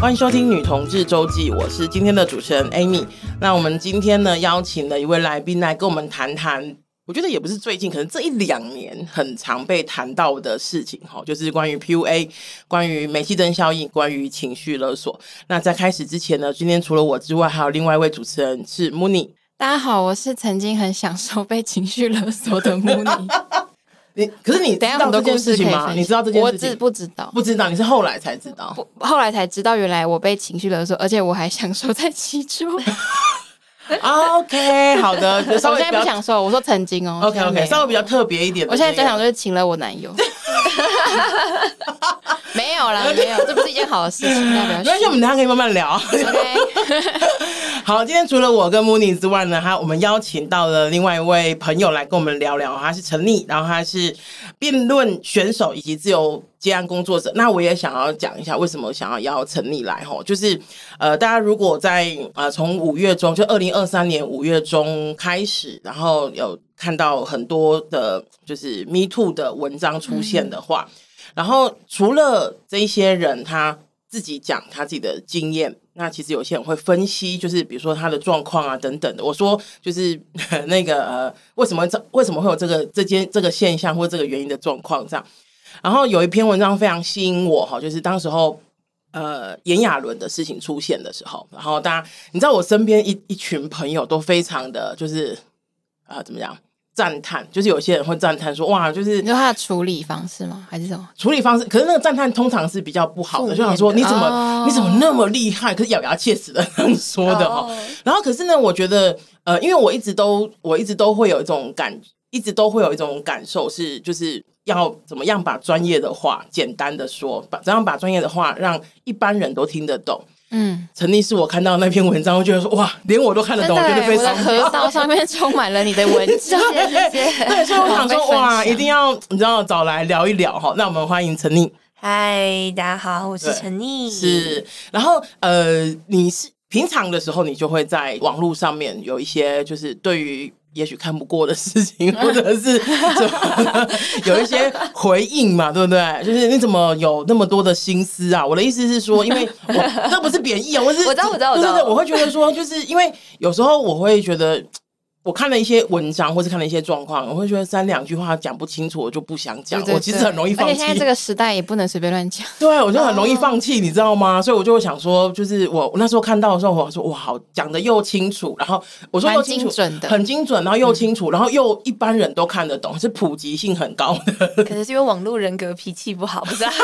欢迎收听《女同志周记》，我是今天的主持人 Amy。那我们今天呢，邀请了一位来宾来跟我们谈谈，我觉得也不是最近，可能这一两年很常被谈到的事情哈，就是关于 PUA、关于煤气灯效应、关于情绪勒索。那在开始之前呢，今天除了我之外，还有另外一位主持人是 Mooney。大家好，我是曾经很享受被情绪勒索的 Mooney。你可是你等下这件事情吗？你知道这件事情？我不知道，不知道。你是后来才知道，后来才知道，原来我被情绪勒索，而且我还享受在其中。OK，好的。我现在不享受，我说曾经哦。OK OK，稍微比较特别一点。我现在想想就是请了我男友。没有啦，没有，这不是一件好的事情。没关系，我们等下可以慢慢聊。OK。好，今天除了我跟 Mooney 之外呢，他我们邀请到了另外一位朋友来跟我们聊聊。他是陈立，然后他是辩论选手以及自由接案工作者。那我也想要讲一下为什么想要邀陈立来吼，就是呃，大家如果在呃从五月中，就二零二三年五月中开始，然后有看到很多的，就是 Me Too 的文章出现的话，嗯、然后除了这一些人他自己讲他自己的经验。那其实有些人会分析，就是比如说他的状况啊等等的。我说就是 那个呃，为什么这为什么会有这个这件这个现象或这个原因的状况这样。然后有一篇文章非常吸引我哈，就是当时候呃炎亚纶的事情出现的时候，然后大家你知道我身边一一群朋友都非常的就是啊、呃、怎么样？赞叹，就是有些人会赞叹说：“哇，就是你说他的处理方式吗？还是什么处理方式？可是那个赞叹通常是比较不好的，就想说你怎么、哦、你怎么那么厉害？可是咬牙切齿的说的哈。哦、然后可是呢，我觉得呃，因为我一直都我一直都会有一种感，一直都会有一种感受是，就是要怎么样把专业的话简单的说，把怎样把专业的话让一般人都听得懂。”嗯，陈睨是我看到那篇文章，我觉得说哇，连我都看得懂，我觉得非常好。我的 河道上面充满了你的文章，谢谢。对，所以我想说哇，一定要你知道找来聊一聊哈。那我们欢迎陈丽。嗨，大家好，我是陈丽。是，然后呃，你是平常的时候，你就会在网络上面有一些，就是对于。也许看不过的事情，或者是怎么 有一些回应嘛，对不对？就是你怎么有那么多的心思啊？我的意思是说，因为我这不是贬义啊，我是我知道，我知道，我知道，对对对，我会觉得说，就是因为有时候我会觉得。我看了一些文章，或是看了一些状况，我会觉得三两句话讲不清楚，我就不想讲。对对对，我其实很容易放弃。而且现在这个时代也不能随便乱讲。对，我就很容易放弃，你知道吗？所以我就会想说，就是我那时候看到的时候，我说哇，好讲的又清楚，然后我说又清楚，精准的，很精准，然后又清楚，然后又一般人都看得懂，是普及性很高的。可能是因为网络人格脾气不好，不是？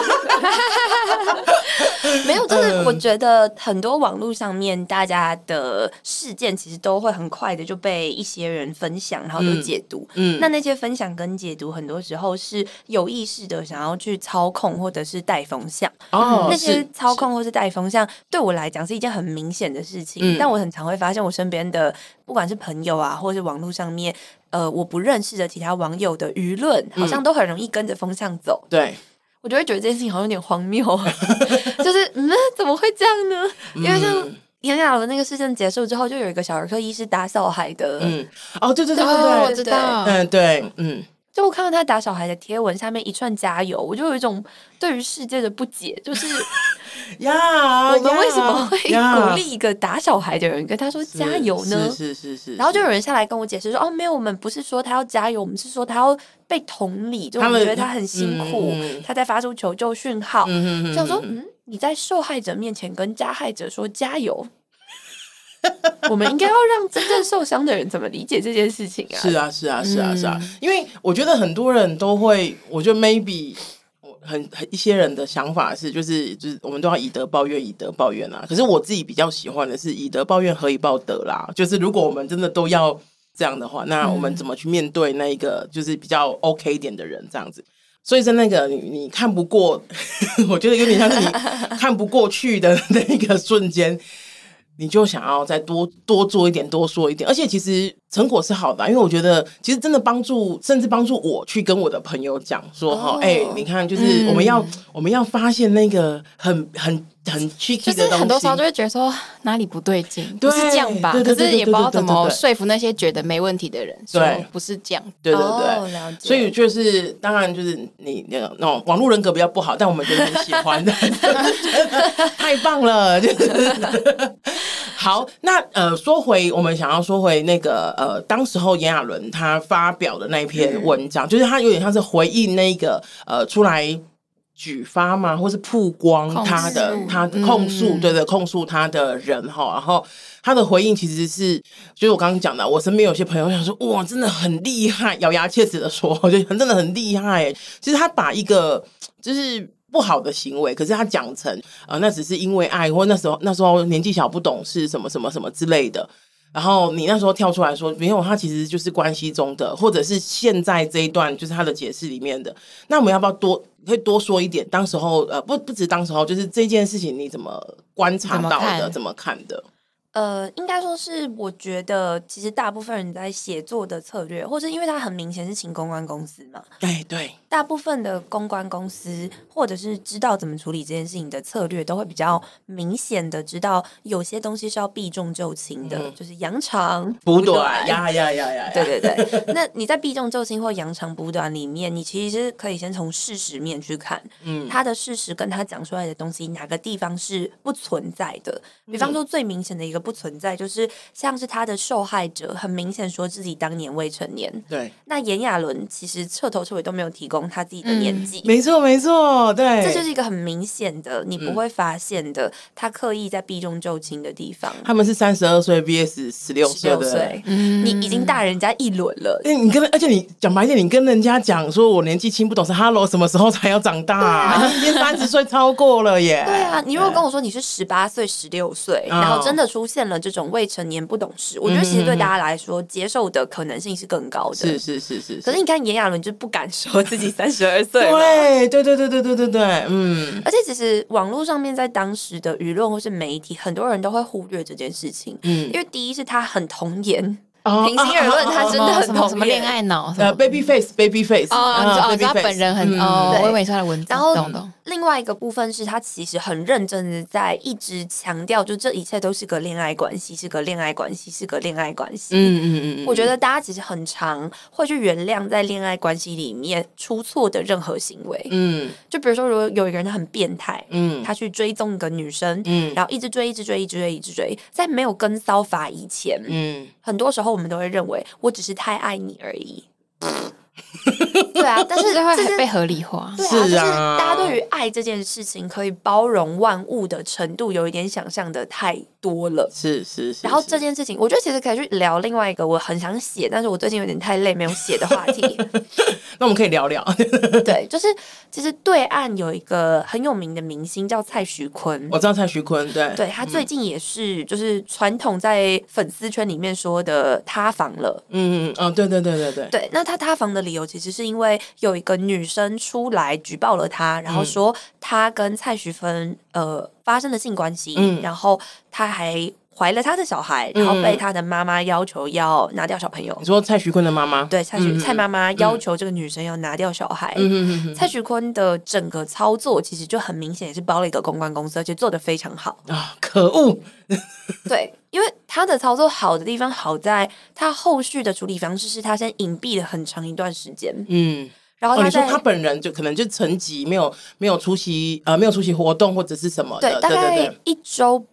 没有，就是我觉得很多网络上面大家的事件，其实都会很快的就被一些人分享，然后就解读。嗯，嗯，那那些分享跟解读，很多时候是有意识的想要去操控或者是带风向。哦，那些操控或是带风向，对我来讲是一件很明显的事情。嗯，但我很常会发现，我身边的不管是朋友啊，或是网络上面，呃，我不认识的其他网友的舆论，好像都很容易跟着风向走。嗯，对。我就会觉得这件事情好像有点荒谬，就是嗯，怎么会这样呢？因为像炎亚纶的那个事件结束之后，就有一个小儿科医师打小孩的，嗯，哦，对对对对对，我知道，嗯，对，嗯，就我看到他打小孩的贴文下面一串加油，我就有一种对于世界的不解，就是。呀，我们为什么会鼓励一个打小孩的人跟他说加油呢？是是是，然后就有人下来跟我解释说，哦，没有，我们不是说他要加油，我们是说他要被同理，就我们觉得他很辛苦，他在发出求救讯号。想说，嗯，你在受害者面前跟加害者说加油，我们应该要让真正受伤的人怎么理解这件事情啊？是啊，是啊，是啊，是啊，因为我觉得很多人都会，我觉得 maybe。很很一些人的想法是，就是就是我们都要以德报怨，以德报怨啊。可是我自己比较喜欢的是以德报怨，何以报德啦？就是如果我们真的都要这样的话，那我们怎么去面对那一个就是比较 OK 一点的人这样子？所以在那个你你看不过，我觉得有点像是你 看不过去的那一个瞬间，你就想要再多多做一点，多说一点。而且其实成果是好的，因为我觉得其实真的帮助，甚至帮助我去跟我的朋友讲说哈，哎、oh, 欸，你看，就是我们要、嗯、我们要发现那个很很。很 tricky 的东西，就是很多时候就会觉得说哪里不对劲，不是这样吧？可是也不知道怎么说服那些觉得没问题的人，对，不是这样。对对对。所以就是当然就是你那个那种网络人格比较不好，但我们觉得很喜欢的，太棒了，就是。好，那呃，说回我们想要说回那个呃，当时候炎亚纶他发表的那一篇文章，嗯、就是他有点像是回应那个呃出来。举发嘛，或是曝光他的他控诉，对、对控诉他的人哈，然后他的回应其实是，就是我刚刚讲的，我身边有些朋友想说，哇，真的很厉害，咬牙切齿的说，我觉得真的很厉害。其实他把一个就是不好的行为，可是他讲成呃，那只是因为爱，或那时候那时候年纪小不懂事，什么什么什么之类的。然后你那时候跳出来说，没有，他其实就是关系中的，或者是现在这一段就是他的解释里面的。那我们要不要多可以多说一点？当时候呃，不不止当时候，就是这件事情你怎么观察到的？怎么，看的？呃，应该说是，我觉得其实大部分人在写作的策略，或是因为他很明显是请公关公司嘛，对对，大部分的公关公司或者是知道怎么处理这件事情的策略，都会比较明显的知道有些东西是要避重就轻的，嗯、就是扬长 补短呀呀呀呀，对对对。那你在避重就轻或扬长补短里面，你其实可以先从事实面去看，嗯，他的事实跟他讲出来的东西哪个地方是不存在的，比方说最明显的一个。不存在，就是像是他的受害者，很明显说自己当年未成年。对，那炎亚纶其实彻头彻尾都没有提供他自己的年纪。没错，没错，对，这就是一个很明显的，你不会发现的，他刻意在避重就轻的地方。他们是三十二岁 vs 十六岁，你已经大人家一轮了。哎，你跟，而且你讲白一点，你跟人家讲说我年纪轻不懂事，Hello，什么时候才要长大？你已经三十岁超过了耶。对啊，你如果跟我说你是十八岁、十六岁，然后真的出现。了这种未成年不懂事，我觉得其实对大家来说接受的可能性是更高的。是是是是。可是你看炎亚纶就不敢说自己三十二岁。对对对对对对对对，嗯。而且其实网络上面在当时的舆论或是媒体，很多人都会忽略这件事情。嗯。因为第一是他很童颜。平心而论，他真的很。什么恋爱脑？呃，baby face，baby face。哦，你知道他本人很哦，我以为是他的文字。然后另外一个部分是他其实很认真的在一直强调，就这一切都是个恋爱关系，是个恋爱关系，是个恋爱关系。嗯嗯嗯。我觉得大家其实很常会去原谅在恋爱关系里面出错的任何行为。嗯。就比如说，如果有一个人很变态，嗯，他去追踪一个女生，嗯，然后一直追，一直追，一直追，一直追，在没有跟骚法以前，嗯，很多时候我们都会认为我只是太爱你而已。对啊，但是 这会被合理化。是啊，就是大家对于爱这件事情可以包容万物的程度，有一点想象的太多了。是是是。然后这件事情，我觉得其实可以去聊另外一个我很想写，但是我最近有点太累没有写的话题。那我们可以聊聊。对，就是其实对岸有一个很有名的明星叫蔡徐坤，我知道蔡徐坤，对，对他最近也是就是传统在粉丝圈里面说的塌房了。嗯嗯嗯，对对对对对。对，那他塌房的理由其实是因为有一个女生出来举报了他，然后说他跟蔡徐坤呃发生了性关系，嗯、然后他还怀了他的小孩，然后被他的妈妈要求要拿掉小朋友。你说蔡徐坤的妈妈？对，蔡徐、嗯、蔡妈妈要求这个女生要拿掉小孩。嗯、蔡徐坤的整个操作其实就很明显，也是包了一个公关公司，而且做的非常好啊！可恶！对，因为他的操作好的地方好在他后续的处理方式是他先隐蔽了很长一段时间。嗯。然后他、哦、你说他本人就可能就层级没有没有出席呃没有出席活动或者是什么的，对，大概一周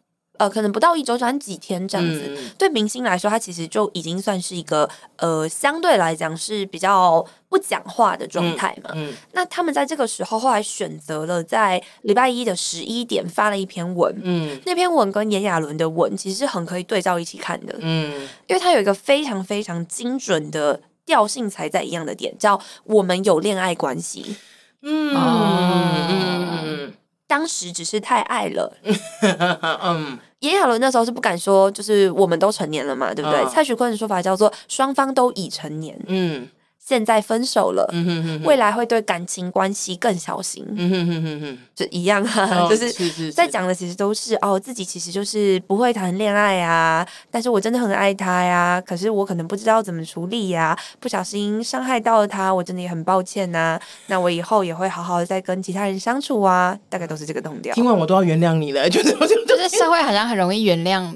呃可能不到一周，转几天这样子。嗯、对明星来说，他其实就已经算是一个呃相对来讲是比较不讲话的状态嘛。嗯嗯、那他们在这个时候后来选择了在礼拜一的十一点发了一篇文，嗯，那篇文跟炎亚纶的文其实是很可以对照一起看的，嗯，因为他有一个非常非常精准的。调性才在一样的点，叫我们有恋爱关系。嗯嗯，当时只是太爱了。嗯，炎亚纶那时候是不敢说，就是我们都成年了嘛，对不对？哦、蔡徐坤的说法叫做双方都已成年。嗯，现在分手了，嗯、哼哼哼未来会对感情关系更小心，嗯、哼哼哼哼就一样啊，哦、就是在讲的其实都是，是，是哦，自己其实就是不会谈恋爱啊，但是我真的很爱他呀，可是我可能不知道怎么处理呀，不小心伤害到了他，我真的也很抱歉呐、啊，那我以后也会好好的再跟其他人相处啊，大概都是这个动调。听完我都要原谅你了，就是就是社会好像很容易原谅。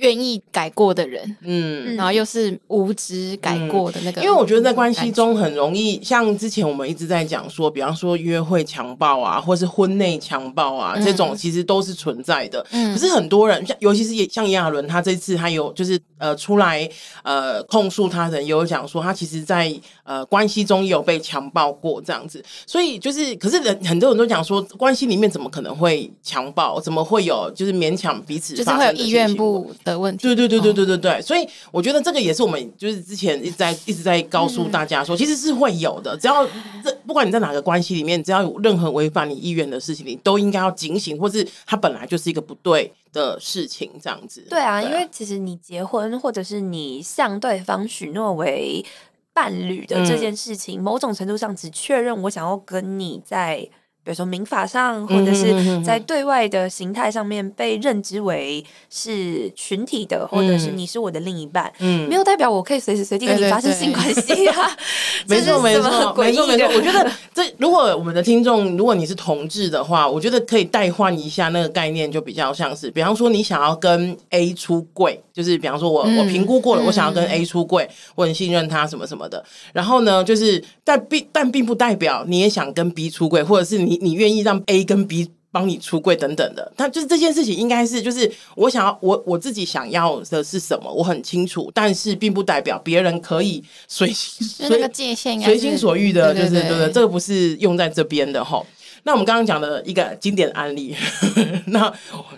愿意改过的人，嗯，然后又是无知改过的那个、嗯，因为我觉得在关系中很容易，像之前我们一直在讲说，比方说约会强暴啊，或是婚内强暴啊，嗯、这种其实都是存在的。嗯，可是很多人，像尤其是也像炎亚纶，他这次他有就是呃出来呃控诉他人，有讲说他其实在呃关系中也有被强暴过这样子。所以就是，可是人很多人都讲说，关系里面怎么可能会强暴？怎么会有就是勉强彼此？就是会有意愿不？的问题，对对对对对对对，哦、所以我觉得这个也是我们就是之前一直在一直在告诉大家说，其实是会有的。只要这不管你在哪个关系里面，只要有任何违反你意愿的事情，你都应该要警醒，或是它本来就是一个不对的事情，这样子。对啊，对啊，因为其实你结婚或者是你向对方许诺为伴侣的这件事情，嗯、某种程度上只确认我想要跟你在。比如说民法上，或者是在对外的形态上面被认知为是群体的，或者是你是我的另一半，嗯，没有代表我可以随时随地跟你发生性关系啊。没错，没错，没错，没错。我觉得 这如果我们的听众，如果你是同志的话，我觉得可以代换一下那个概念，就比较像是，比方说你想要跟 A 出柜，就是比方说我我评估过了，我想要跟 A 出柜，我很信任他什么什么的。然后呢，就是但并但并不代表你也想跟 B 出柜，或者是你。你你愿意让 A 跟 B 帮你出柜等等的，他就是这件事情应该是就是我想要我我自己想要的是什么，我很清楚，但是并不代表别人可以随随那个界限随心所欲的，就是对对对，这个不是用在这边的哈。那我们刚刚讲的一个经典案例，那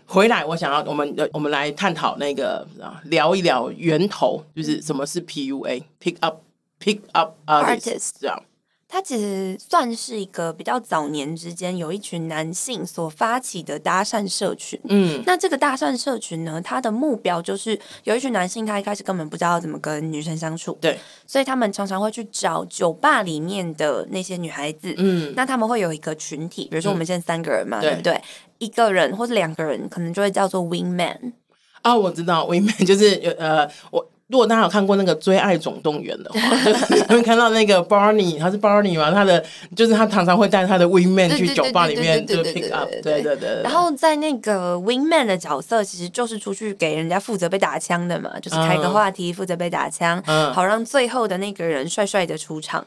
回来我想要我们我们来探讨那个聊一聊源头，就是什么是 PUA，Pick Up Pick Up Artist 这样。它其实算是一个比较早年之间有一群男性所发起的搭讪社群。嗯，那这个搭讪社群呢，它的目标就是有一群男性，他一开始根本不知道怎么跟女生相处。对，所以他们常常会去找酒吧里面的那些女孩子。嗯，那他们会有一个群体，比如说我们现在三个人嘛，嗯、对不对？一个人或者两个人，可能就会叫做 wingman。啊，我知道 wingman 就是有呃我。如果大家有看过那个《追爱总动员》的话，就是你会看到那个 Barney，他是 Barney 嘛？他的就是他常常会带他的 Wingman 去酒吧里面就 pick up，对对对。然后在那个 Wingman 的角色，其实就是出去给人家负责被打枪的嘛，就是开个话题，负责被打枪，好让最后的那个人帅帅的出场。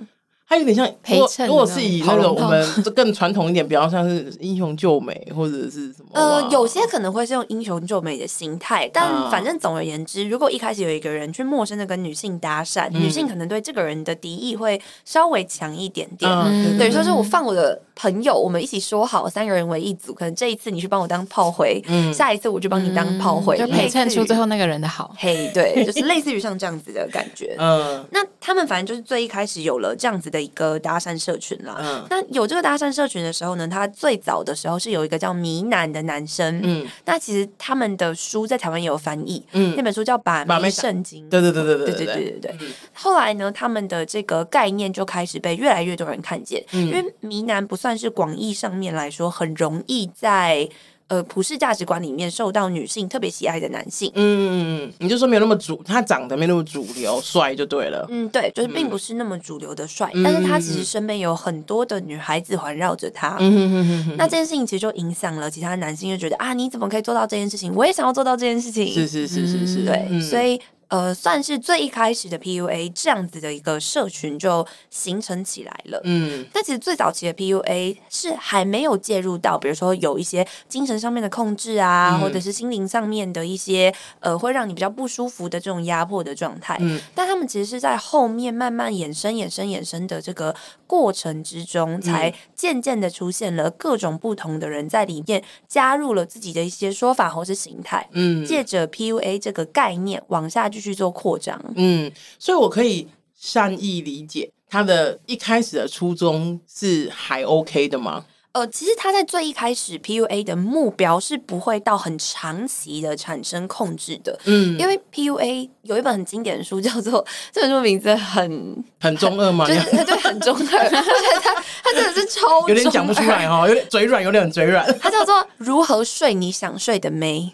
它有点像陪衬，如果是以那个我们更传统一点，比较像是英雄救美或者是什么？呃，有些可能会是用英雄救美的心态，但反正总而言之，如果一开始有一个人去陌生的跟女性搭讪，女性可能对这个人的敌意会稍微强一点点。等于说是我放我的朋友，我们一起说好三个人为一组，可能这一次你去帮我当炮灰，嗯下一次我就帮你当炮灰，就陪衬出最后那个人的好。嘿，对，就是类似于像这样子的感觉。嗯，那他们反正就是最一开始有了这样子的一个搭讪社群啦。嗯，那有这个搭讪社群的时候呢，他最早的时候是有一个叫迷男的男生。嗯，那其实他们的书在台湾也有翻译。嗯，那本书叫《把妹圣经》。对对对对对对对对对对。后来呢，他们的这个概念就开始被越来越多人看见。嗯，因为迷男不算是广义上面来说很容易在。呃，普世价值观里面受到女性特别喜爱的男性，嗯，你就说没有那么主，他长得没那么主流，帅就对了。嗯，对，就是并不是那么主流的帅，嗯、但是他其实身边有很多的女孩子环绕着他。嗯哼哼哼哼，那这件事情其实就影响了其他男性，就觉得啊，你怎么可以做到这件事情？我也想要做到这件事情。是是是是是，对，嗯、所以。呃，算是最一开始的 PUA 这样子的一个社群就形成起来了。嗯，但其实最早期的 PUA 是还没有介入到，比如说有一些精神上面的控制啊，嗯、或者是心灵上面的一些呃，会让你比较不舒服的这种压迫的状态。嗯，但他们其实是在后面慢慢衍生、衍生、衍生的这个过程之中，才渐渐的出现了各种不同的人在里面加入了自己的一些说法或是形态。嗯，借着 PUA 这个概念往下。继续做扩张，嗯，所以我可以善意理解他的一开始的初衷是还 OK 的吗？呃，其实他在最一开始 PUA 的目标是不会到很长期的产生控制的，嗯，因为 PUA 有一本很经典的书叫做这本书名字很很中二吗？就是他对很中二，而且他他真的是超有点讲不出来哈，有点嘴软，有点嘴软。他叫做如何睡你想睡的妹。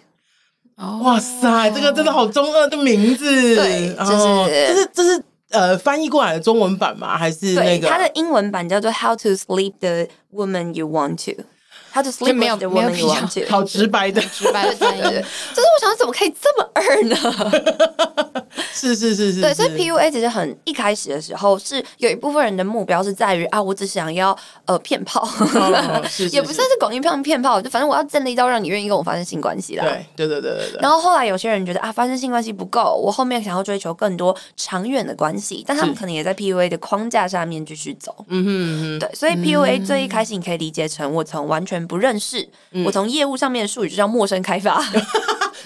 哇塞，这个真的好中二的名字，对，就是这是这是呃翻译过来的中文版吗？还是那个？它的英文版叫做 How to Sleep the Woman You Want to。他的 sleep 没有没有必要，好直白的直白的翻译，就是我想怎么可以这么二呢？是是是是，对，所以 PUA 其实很一开始的时候是有一部分人的目标是在于啊，我只想要呃骗炮，也不算是广义骗骗炮，就反正我要建立到让你愿意跟我发生性关系啦。对对对对对。然后后来有些人觉得啊，发生性关系不够，我后面想要追求更多长远的关系，但他们可能也在 PUA 的框架下面继续走。嗯哼嗯哼，对，所以 PUA 最一开始你可以理解成我从完全。不认识，嗯、我从业务上面的术语就叫陌生开发。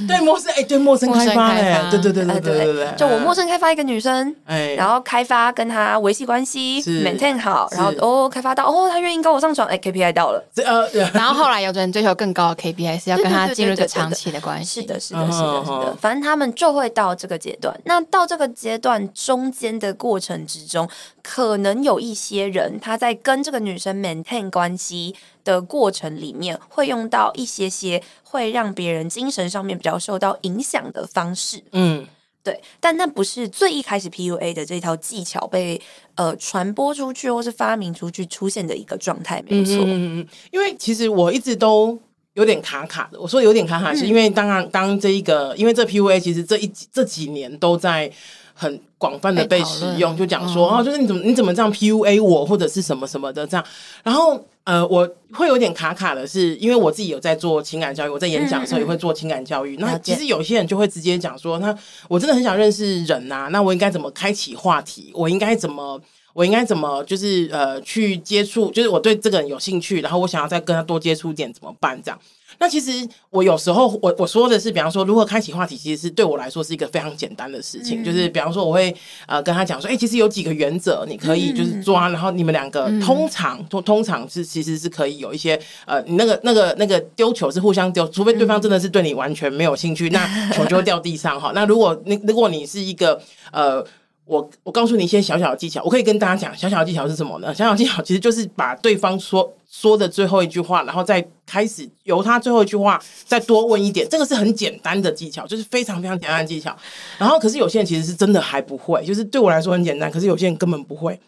对陌生哎，对陌生开发哎，对对对对对对，就我陌生开发一个女生，哎，然后开发跟她维系关系，maintain 好，然后哦开发到哦她愿意跟我上床，哎 KPI 到了，呃，然后后来有人追求更高的 KPI，是要跟她进入一个长期的关系，是的，是的，是的，是的，反正他们就会到这个阶段。那到这个阶段中间的过程之中，可能有一些人他在跟这个女生 maintain 关系的过程里面，会用到一些些会让别人精神上面比较受到影响的方式。嗯，对，但那不是最一开始 PUA 的这套技巧被呃传播出去或是发明出去出现的一个状态，没错。嗯嗯，因为其实我一直都有点卡卡的。我说有点卡卡，是因为当然当这一个，因为这 PUA 其实这一这几年都在。很广泛的被使用，就讲说哦，就是你怎么你怎么这样 PUA 我，或者是什么什么的这样。然后呃，我会有点卡卡的是，因为我自己有在做情感教育，我在演讲的时候也会做情感教育。嗯嗯，那其实有些人就会直接讲说，那我真的很想认识人呐、啊，那我应该怎么开启话题？我应该怎么我应该怎么就是呃去接触？就是我对这个人有兴趣，然后我想要再跟他多接触点，怎么办？这样。那其实我有时候我我说的是，比方说如何开启话题，其实是对我来说是一个非常简单的事情。嗯、就是比方说，我会呃跟他讲说，哎、欸，其实有几个原则，你可以就是抓，嗯、然后你们两个通常通、嗯、通常是其实是可以有一些呃，你那个那个那个丢球是互相丢，除非对方真的是对你完全没有兴趣，嗯、那球就会掉地上哈。那如果你如果你是一个呃。我我告诉你一些小小的技巧，我可以跟大家讲小小的技巧是什么呢？小小技巧其实就是把对方说说的最后一句话，然后再开始由他最后一句话再多问一点，这个是很简单的技巧，就是非常非常简单的技巧。然后可是有些人其实是真的还不会，就是对我来说很简单，可是有些人根本不会。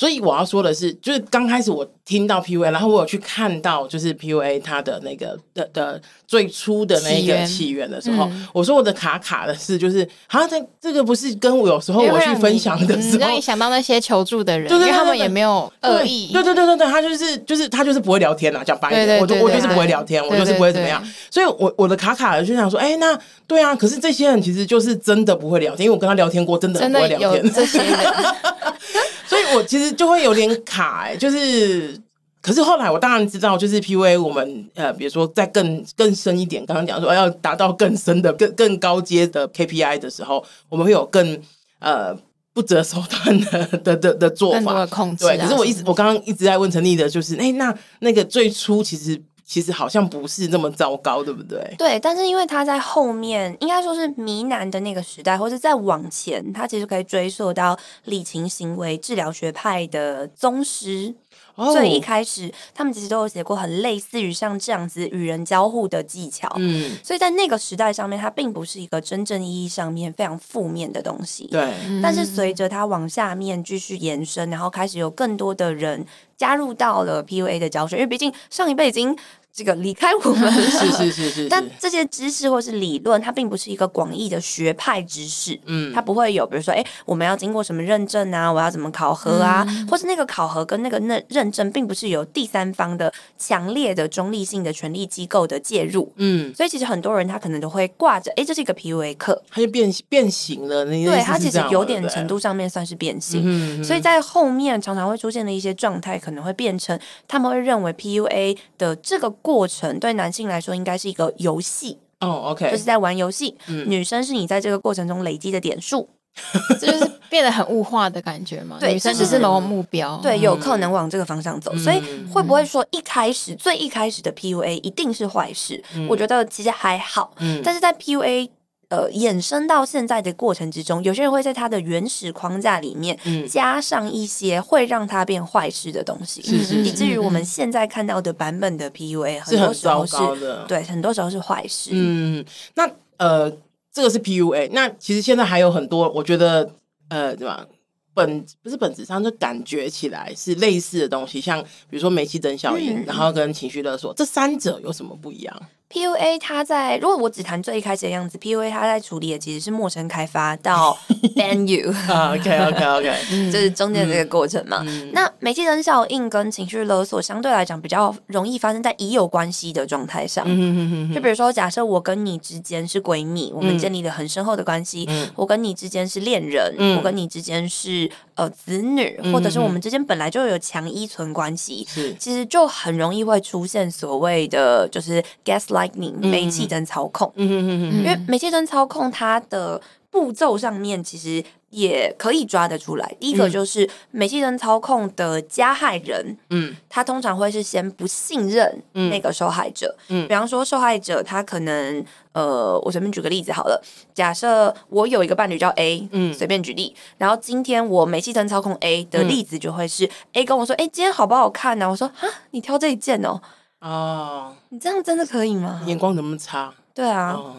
所以我要说的是，就是刚开始我听到 PUA，然后我有去看到就是 PUA 它的那个的的最初的那个起源。的时候，嗯、我说我的卡卡的事就是，好像这这个不是跟我有时候我去分享的时候，让你，你想到那些求助的人，对对对对，因为他们也没有恶意，对对对对对，他就是就是他就是不会聊天呐，讲白一点，我就我就是不会聊天，我就是不会怎么样，所以我我的卡卡的就想说，哎、欸，那对啊，可是这些人其实就是真的不会聊天，因为我跟他聊天过，真的不会聊天，这些人。所以我其实就会有点卡哎、欸，就是，可是后来我当然知道，就是 PUA 我们呃，比如说再更更深一点，刚刚讲说要达到更深的、更更高阶的 KPI 的时候，我们会有更呃不择手段的的的的做法控制。对，可是我一直我刚刚一直在问陈丽的，就是哎、欸，那那个最初其实。其实好像不是那么糟糕，对不对？对，但是因为他在后面，应该说是迷男的那个时代，或者再往前，他其实可以追溯到理情行为治疗学派的宗师。Oh. 所以一开始，他们其实都有写过很类似于像这样子与人交互的技巧。嗯，所以在那个时代上面，它并不是一个真正意义上面非常负面的东西。对，但是随着它往下面继续延伸，然后开始有更多的人加入到了 PUA 的教学，因为毕竟上一辈已经。这个离开我们是是是是，是，但这些知识或是理论，它并不是一个广义的学派知识，嗯，它不会有，比如说，哎，我们要经过什么认证啊？我要怎么考核啊？嗯、或是那个考核跟那个那认证，并不是有第三方的强烈的中立性的权力机构的介入，嗯，所以其实很多人他可能都会挂着，哎，这是一个 PUA 课，它就变变形了，那对，他其实有点程度上面算是变形，嗯，所以在后面常常会出现的一些状态，可能会变成他们会认为 PUA 的这个。过程对男性来说应该是一个游戏哦，OK，就是在玩游戏。嗯，女生是你在这个过程中累积的点数，这就是变得很物化的感觉嘛？对，女生只是某种目标，对，有可能往这个方向走。所以会不会说一开始最一开始的 PUA 一定是坏事？我觉得其实还好。嗯，但是在 PUA。呃，衍生到现在的过程之中，有些人会在他的原始框架里面加上一些会让他变坏事的东西，以至于我们现在看到的版本的 PUA 很多时候是，是很糟糕的，对，很多时候是坏事。嗯，那呃，这个是 PUA，那其实现在还有很多，我觉得呃，对吧？本不是本质上就感觉起来是类似的东西，像比如说煤气灯效应，嗯、然后跟情绪勒索，这三者有什么不一样？PUA 它在，如果我只谈最一开始的样子，PUA 它在处理的其实是陌生开发到 ban you，OK OK OK，这是中间这个过程嘛。嗯、那煤气灯效应跟情绪勒索相对来讲比较容易发生在已有关系的状态上。嗯、就比如说，假设我跟你之间是闺蜜，我们建立了很深厚的关系；嗯、我跟你之间是恋人，嗯、我跟你之间是呃子女，或者是我们之间本来就有强依存关系，是其实就很容易会出现所谓的就是 gaslight。煤气灯操控，嗯嗯嗯嗯，因为煤气灯操控它的步骤上面其实也可以抓得出来。第一个就是煤气灯操控的加害人，嗯，他通常会是先不信任那个受害者，嗯，比方说受害者他可能，呃，我随便举个例子好了，假设我有一个伴侣叫 A，嗯，随便举例，然后今天我煤气灯操控 A 的例子就会是 A 跟我说，哎，今天好不好看呢？我说啊，你挑这一件哦。哦，你这样真的可以吗？眼光怎么差？对啊。哦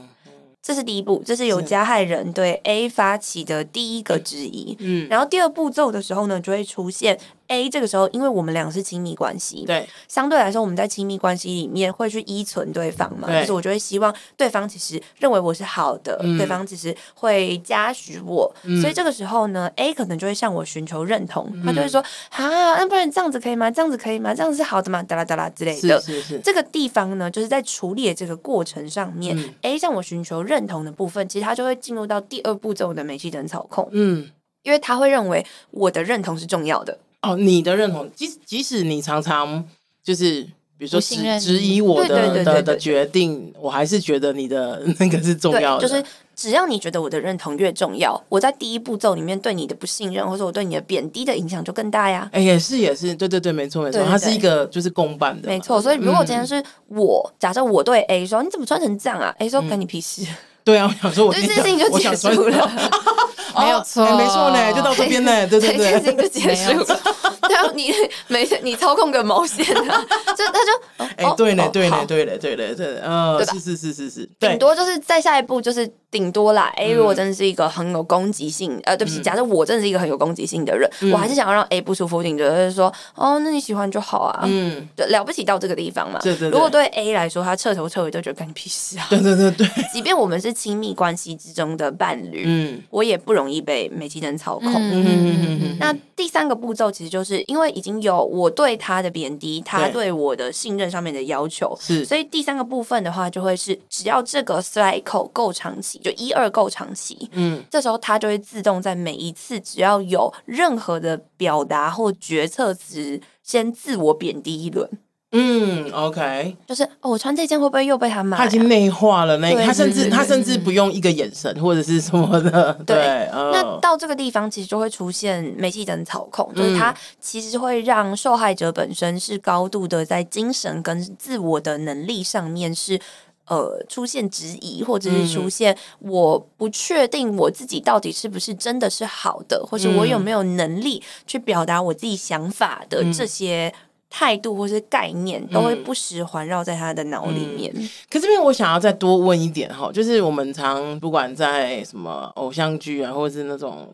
这是第一步，这是由加害人对 A 发起的第一个质疑。嗯，然后第二步骤的时候呢，就会出现 A 这个时候，因为我们俩是亲密关系，对，相对来说我们在亲密关系里面会去依存对方嘛，就是我就会希望对方其实认为我是好的，对方其实会嘉许我，所以这个时候呢，A 可能就会向我寻求认同，他就会说啊，那不然这样子可以吗？这样子可以吗？这样子是好的吗？哒啦哒啦之类的。是是是。这个地方呢，就是在处理的这个过程上面，A 向我寻求。认同的部分，其实他就会进入到第二步骤的煤气灯操控。嗯，因为他会认为我的认同是重要的。哦，你的认同，即即使你常常就是比如说质质疑我的的的决定，我还是觉得你的 那个是重要的。就是只要你觉得我的认同越重要，我在第一步骤里面对你的不信任，或者我对你的贬低的影响就更大呀。哎，也是也是，对对对，没错没错，它是一个就是公办的，没错。所以如果今天是我，假设我对 A 说，你怎么穿成这样啊？A 说，关你屁事。对啊，我想说，我这件事情就结束了，没有错，没错呢，就到这边呢，对 对对，事情就结束了。对啊，你 没你操控个毛线啊？就他就哎，对呢，对呢，对呢，对呢，对，呃，是是是是是，顶多就是再下一步就是。顶多啦，A 如果真的是一个很有攻击性，呃，对不起，假设我真的是一个很有攻击性的人，我还是想要让 A 不舒服，顶多就是说，哦，那你喜欢就好啊，嗯，对，了不起到这个地方嘛。对对。如果对 A 来说，他彻头彻尾都觉得干你屁事啊。对对对对。即便我们是亲密关系之中的伴侣，嗯，我也不容易被煤气灯操控。嗯嗯嗯。那第三个步骤其实就是因为已经有我对他的贬低，他对我的信任上面的要求，是，所以第三个部分的话就会是，只要这个 cycle 够长期。就一二够长期，嗯，这时候他就会自动在每一次只要有任何的表达或决策时，先自我贬低一轮。嗯，OK，就是哦，我穿这件会不会又被他骂？他已经内化了那个，他甚至他甚至不用一个眼神或者是什么的。对，那到这个地方其实就会出现煤气灯操控，就是他其实会让受害者本身是高度的在精神跟自我的能力上面是。呃，出现质疑，或者是出现我不确定我自己到底是不是真的是好的，或者我有没有能力去表达我自己想法的这些态度或是概念，都会不时环绕在他的脑里面。嗯嗯、可这边我想要再多问一点哈，就是我们常不管在什么偶像剧啊，或者是那种。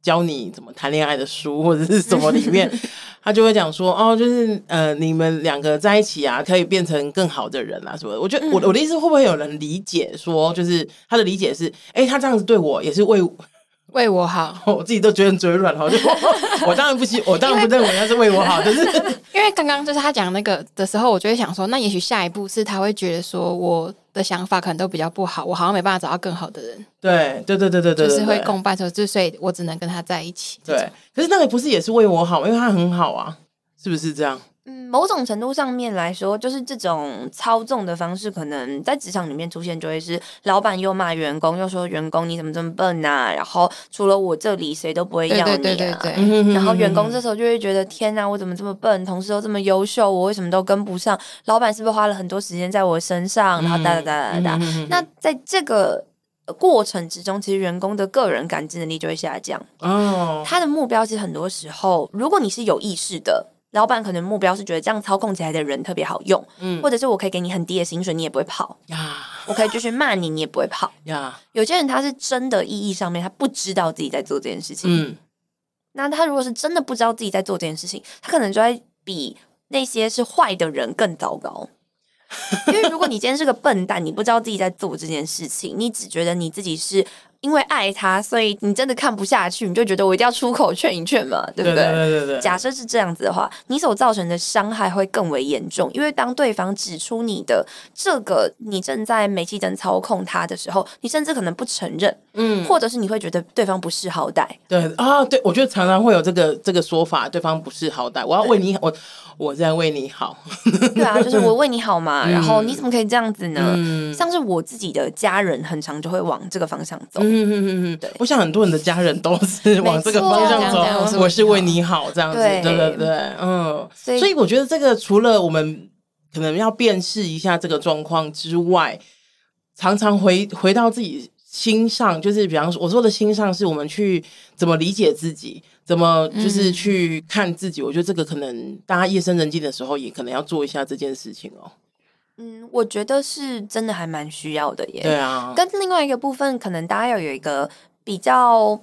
教你怎么谈恋爱的书或者是什么里面，他就会讲说哦，就是呃，你们两个在一起啊，可以变成更好的人啊什么的。我觉得我我的意思会不会有人理解说，就是他的理解是，哎，他这样子对我也是为为我好，我自己都觉得嘴软哈。就 我当然不希，我当然不认为他是为我好，就是 因为刚刚就是他讲那个的时候，我就会想说，那也许下一步是他会觉得说我。的想法可能都比较不好，我好像没办法找到更好的人。对对对对对对，就是会共伴，就所以我只能跟他在一起。对，可是那个不是也是为我好，因为他很好啊，是不是这样？嗯，某种程度上面来说，就是这种操纵的方式，可能在职场里面出现，就会是老板又骂员工，又说员工你怎么这么笨啊？然后除了我这里谁都不会要你啊。对对对对对。然后员工这时候就会觉得天哪，我怎么这么笨？同事都这么优秀，我为什么都跟不上？老板是不是花了很多时间在我身上？然后哒哒哒哒哒。那在这个过程之中，其实员工的个人感知能力就会下降。哦。他的目标其实很多时候，如果你是有意识的。老板可能目标是觉得这样操控起来的人特别好用，嗯，或者是我可以给你很低的薪水，你也不会跑呀。我可以继续骂你，你也不会跑 呀。有些人他是真的意义上面，他不知道自己在做这件事情，嗯。那他如果是真的不知道自己在做这件事情，他可能就会比那些是坏的人更糟糕。因为如果你今天是个笨蛋，你不知道自己在做这件事情，你只觉得你自己是。因为爱他，所以你真的看不下去，你就觉得我一定要出口劝一劝嘛，对不对？对对对对。假设是这样子的话，你所造成的伤害会更为严重，因为当对方指出你的这个你正在煤气灯操控他的时候，你甚至可能不承认，嗯，或者是你会觉得对方不识好歹。对啊，对，我觉得常常会有这个这个说法，对方不识好歹，我要为你我。我在为你好，对啊，就是我为你好嘛。嗯、然后你怎么可以这样子呢？嗯、像是我自己的家人，很常就会往这个方向走。嗯嗯嗯嗯，对。我想很多人的家人都是往这个方向走。我是为你好，这样子，对对对对，嗯。所以，所以我觉得这个除了我们可能要辨识一下这个状况之外，常常回回到自己心上，就是比方说我说的心上，是我们去怎么理解自己。怎么就是去看自己？嗯、我觉得这个可能大家夜深人静的时候，也可能要做一下这件事情哦。嗯，我觉得是真的还蛮需要的耶。对啊，跟另外一个部分，可能大家要有一个比较。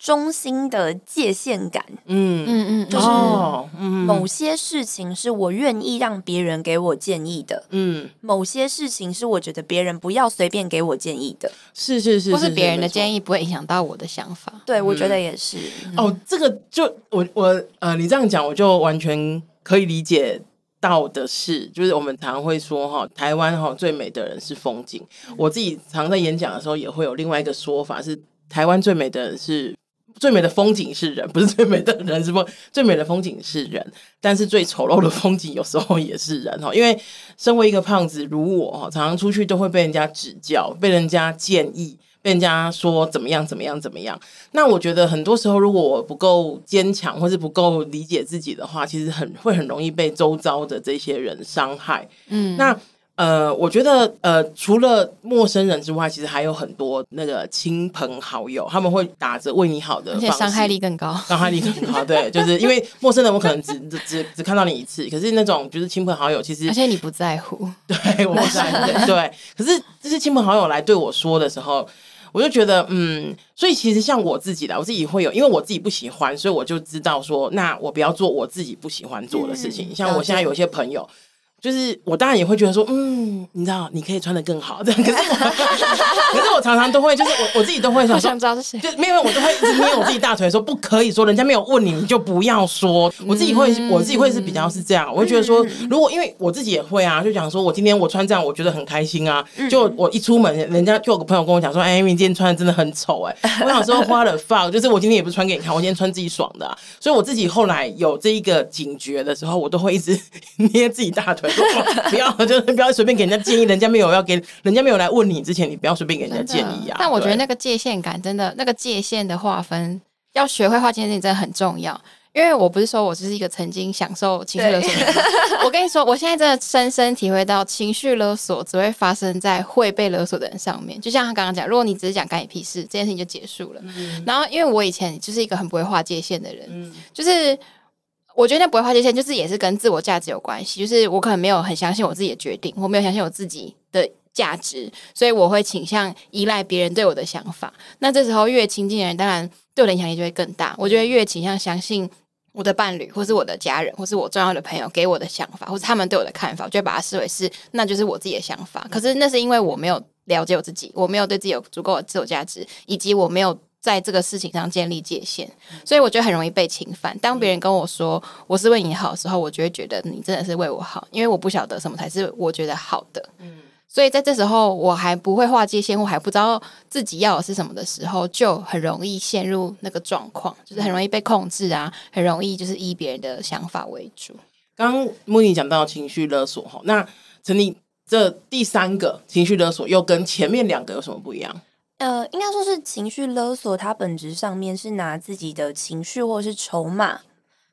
中心的界限感，嗯嗯嗯，就是某些事情是我愿意让别人给我建议的，嗯，某些事情是我觉得别人不要随便给我建议的，是是是，或是别人的建议不会影响到我的想法，对，我觉得也是。哦，这个就我我呃，你这样讲我就完全可以理解到的是，就是我们常会说哈，台湾哈最美的人是风景。我自己常在演讲的时候也会有另外一个说法，是台湾最美的人是。最美的风景是人，不是最美的人是风。最美的风景是人，但是最丑陋的风景有时候也是人哈。因为身为一个胖子如我哈，常常出去都会被人家指教，被人家建议，被人家说怎么样怎么样怎么样。那我觉得很多时候，如果我不够坚强，或是不够理解自己的话，其实很会很容易被周遭的这些人伤害。嗯，那。呃，我觉得呃，除了陌生人之外，其实还有很多那个亲朋好友，他们会打着为你好的方式，而且伤害力更高，伤害力更高。对，就是因为陌生人，我可能只只只只看到你一次，可是那种就是亲朋好友，其实而且你不在乎，对，我不在乎，对。可是这些亲朋好友来对我说的时候，我就觉得，嗯，所以其实像我自己的，我自己会有，因为我自己不喜欢，所以我就知道说，那我不要做我自己不喜欢做的事情。嗯、像我现在有一些朋友。就是我当然也会觉得说，嗯，你知道，你可以穿的更好这样。可是我，可是我常常都会，就是我我自己都会想说，想知道是谁，就没有，我都会一直捏我自己大腿说，不可以说，人家没有问你，你就不要说。我自己会，我自己会是比较是这样，我会觉得说，如果因为我自己也会啊，就讲说我今天我穿这样，我觉得很开心啊。就我一出门，人家就有个朋友跟我讲说，哎，你今天穿的真的很丑哎。我想说花了 fuck，就是我今天也不是穿给你看，我今天穿自己爽的啊。所以我自己后来有这一个警觉的时候，我都会一直捏自己大腿。不要，就是不要随便给人家建议，人家没有要给，人家没有来问你之前，你不要随便给人家建议啊。但我觉得那个界限感真的，那个界限的划分，要学会划界限真的很重要。因为我不是说我只是一个曾经享受情绪勒索的人，我跟你说，我现在真的深深体会到，情绪勒索只会发生在会被勒索的人上面。就像他刚刚讲，如果你只是讲干你屁事，这件事情就结束了。嗯、然后，因为我以前就是一个很不会划界限的人，嗯、就是。我觉得那不会划界线，就是也是跟自我价值有关系。就是我可能没有很相信我自己的决定，我没有相信我自己的价值，所以我会倾向依赖别人对我的想法。那这时候越亲近的人，当然对我的影响力就会更大。我觉得越倾向相信我的伴侣，或是我的家人，或是我重要的朋友给我的想法，或是他们对我的看法，我就会把它视为是，那就是我自己的想法。可是那是因为我没有了解我自己，我没有对自己有足够的自我价值，以及我没有。在这个事情上建立界限，所以我觉得很容易被侵犯。当别人跟我说我是为你好的时候，我就会觉得你真的是为我好，因为我不晓得什么才是我觉得好的。嗯，所以在这时候我还不会划界限，我还不知道自己要的是什么的时候，就很容易陷入那个状况，就是很容易被控制啊，很容易就是依别人的想法为主。刚刚莫妮讲到情绪勒索哈，那陈立这第三个情绪勒索又跟前面两个有什么不一样？呃，应该说是情绪勒索，它本质上面是拿自己的情绪或是筹码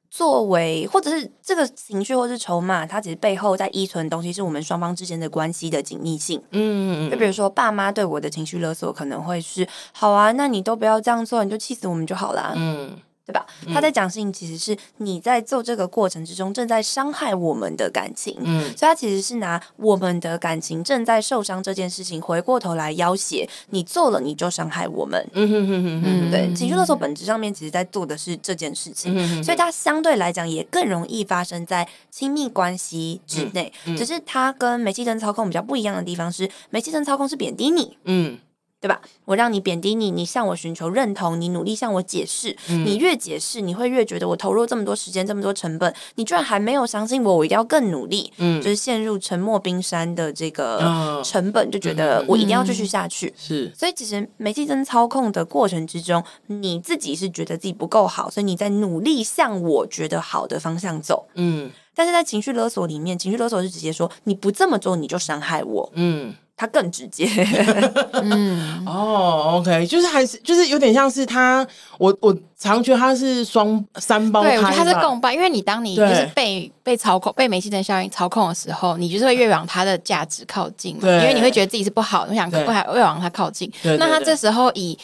作为，或者是这个情绪或是筹码，它其实背后在依存的东西是我们双方之间的关系的紧密性。嗯，就比如说爸妈对我的情绪勒索可能会是：好啊，那你都不要这样做，你就气死我们就好啦。嗯。对吧？他在讲事情，其实是你在做这个过程之中正在伤害我们的感情，嗯，所以他其实是拿我们的感情正在受伤这件事情回过头来要挟你做了你就伤害我们，嗯哼哼哼哼，对，情绪勒索本质上面其实在做的是这件事情，所以它相对来讲也更容易发生在亲密关系之内，只是它跟煤气灯操控比较不一样的地方是，煤气灯操控是贬低你，嗯。对吧？我让你贬低你，你向我寻求认同，你努力向我解释，嗯、你越解释，你会越觉得我投入这么多时间，这么多成本，你居然还没有相信我，我一定要更努力，嗯，就是陷入沉默冰山的这个成本，哦、就觉得我一定要继续下去。是、嗯，所以其实煤气灯操控的过程之中，你自己是觉得自己不够好，所以你在努力向我觉得好的方向走，嗯，但是在情绪勒索里面，情绪勒索是直接说你不这么做你就伤害我，嗯。他更直接，嗯，哦，OK，就是还是就是有点像是他，我我常觉得他是双三胞胎，对，我觉得他是共伴，因为你当你就是被被操控、被煤气灯效应操控的时候，你就是会越往他的价值靠近嘛，对。因为你会觉得自己是不好，你想会还越往他靠近，对那他这时候以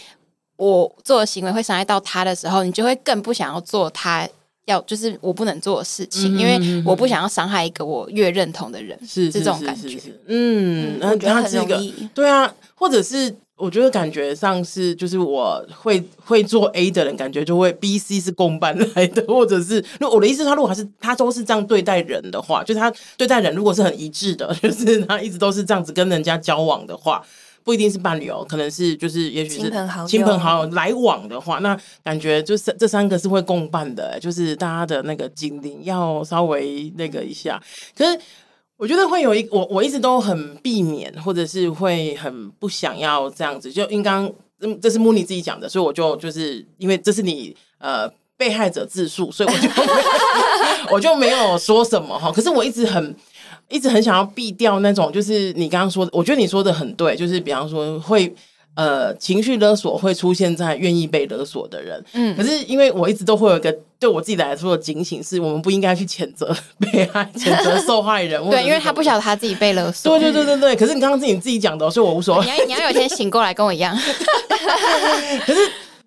我做的行为会伤害到他的时候，你就会更不想要做他。要就是我不能做的事情，嗯、因为我不想要伤害一个我越认同的人，是这种感觉。嗯，我觉得很容易。对啊，或者是我觉得感觉上是，就是我会会做 A 的人，感觉就会 B、C 是共伴来的，或者是，那我的意思，他如果还是他都是这样对待人的话，就是他对待人如果是很一致的，就是他一直都是这样子跟人家交往的话。不一定是伴侣哦，可能是就是也许是亲朋好友，来往的话，那感觉就是这三个是会共伴的，就是大家的那个警铃要稍微那个一下。可是我觉得会有一我我一直都很避免，或者是会很不想要这样子。就应该这是莫妮自己讲的，所以我就就是因为这是你呃被害者自述，所以我就 我就没有说什么哈。可是我一直很。一直很想要避掉那种，就是你刚刚说的，我觉得你说的很对，就是比方说会呃情绪勒索会出现在愿意被勒索的人，嗯，可是因为我一直都会有一个对我自己来说的警醒，是我们不应该去谴责被害、谴责受害人，对，因为他不晓得他自己被勒索，对对对对对。可是你刚刚是你自己讲的，所以我无所谓。你要你要有一天醒过来跟我一样，可是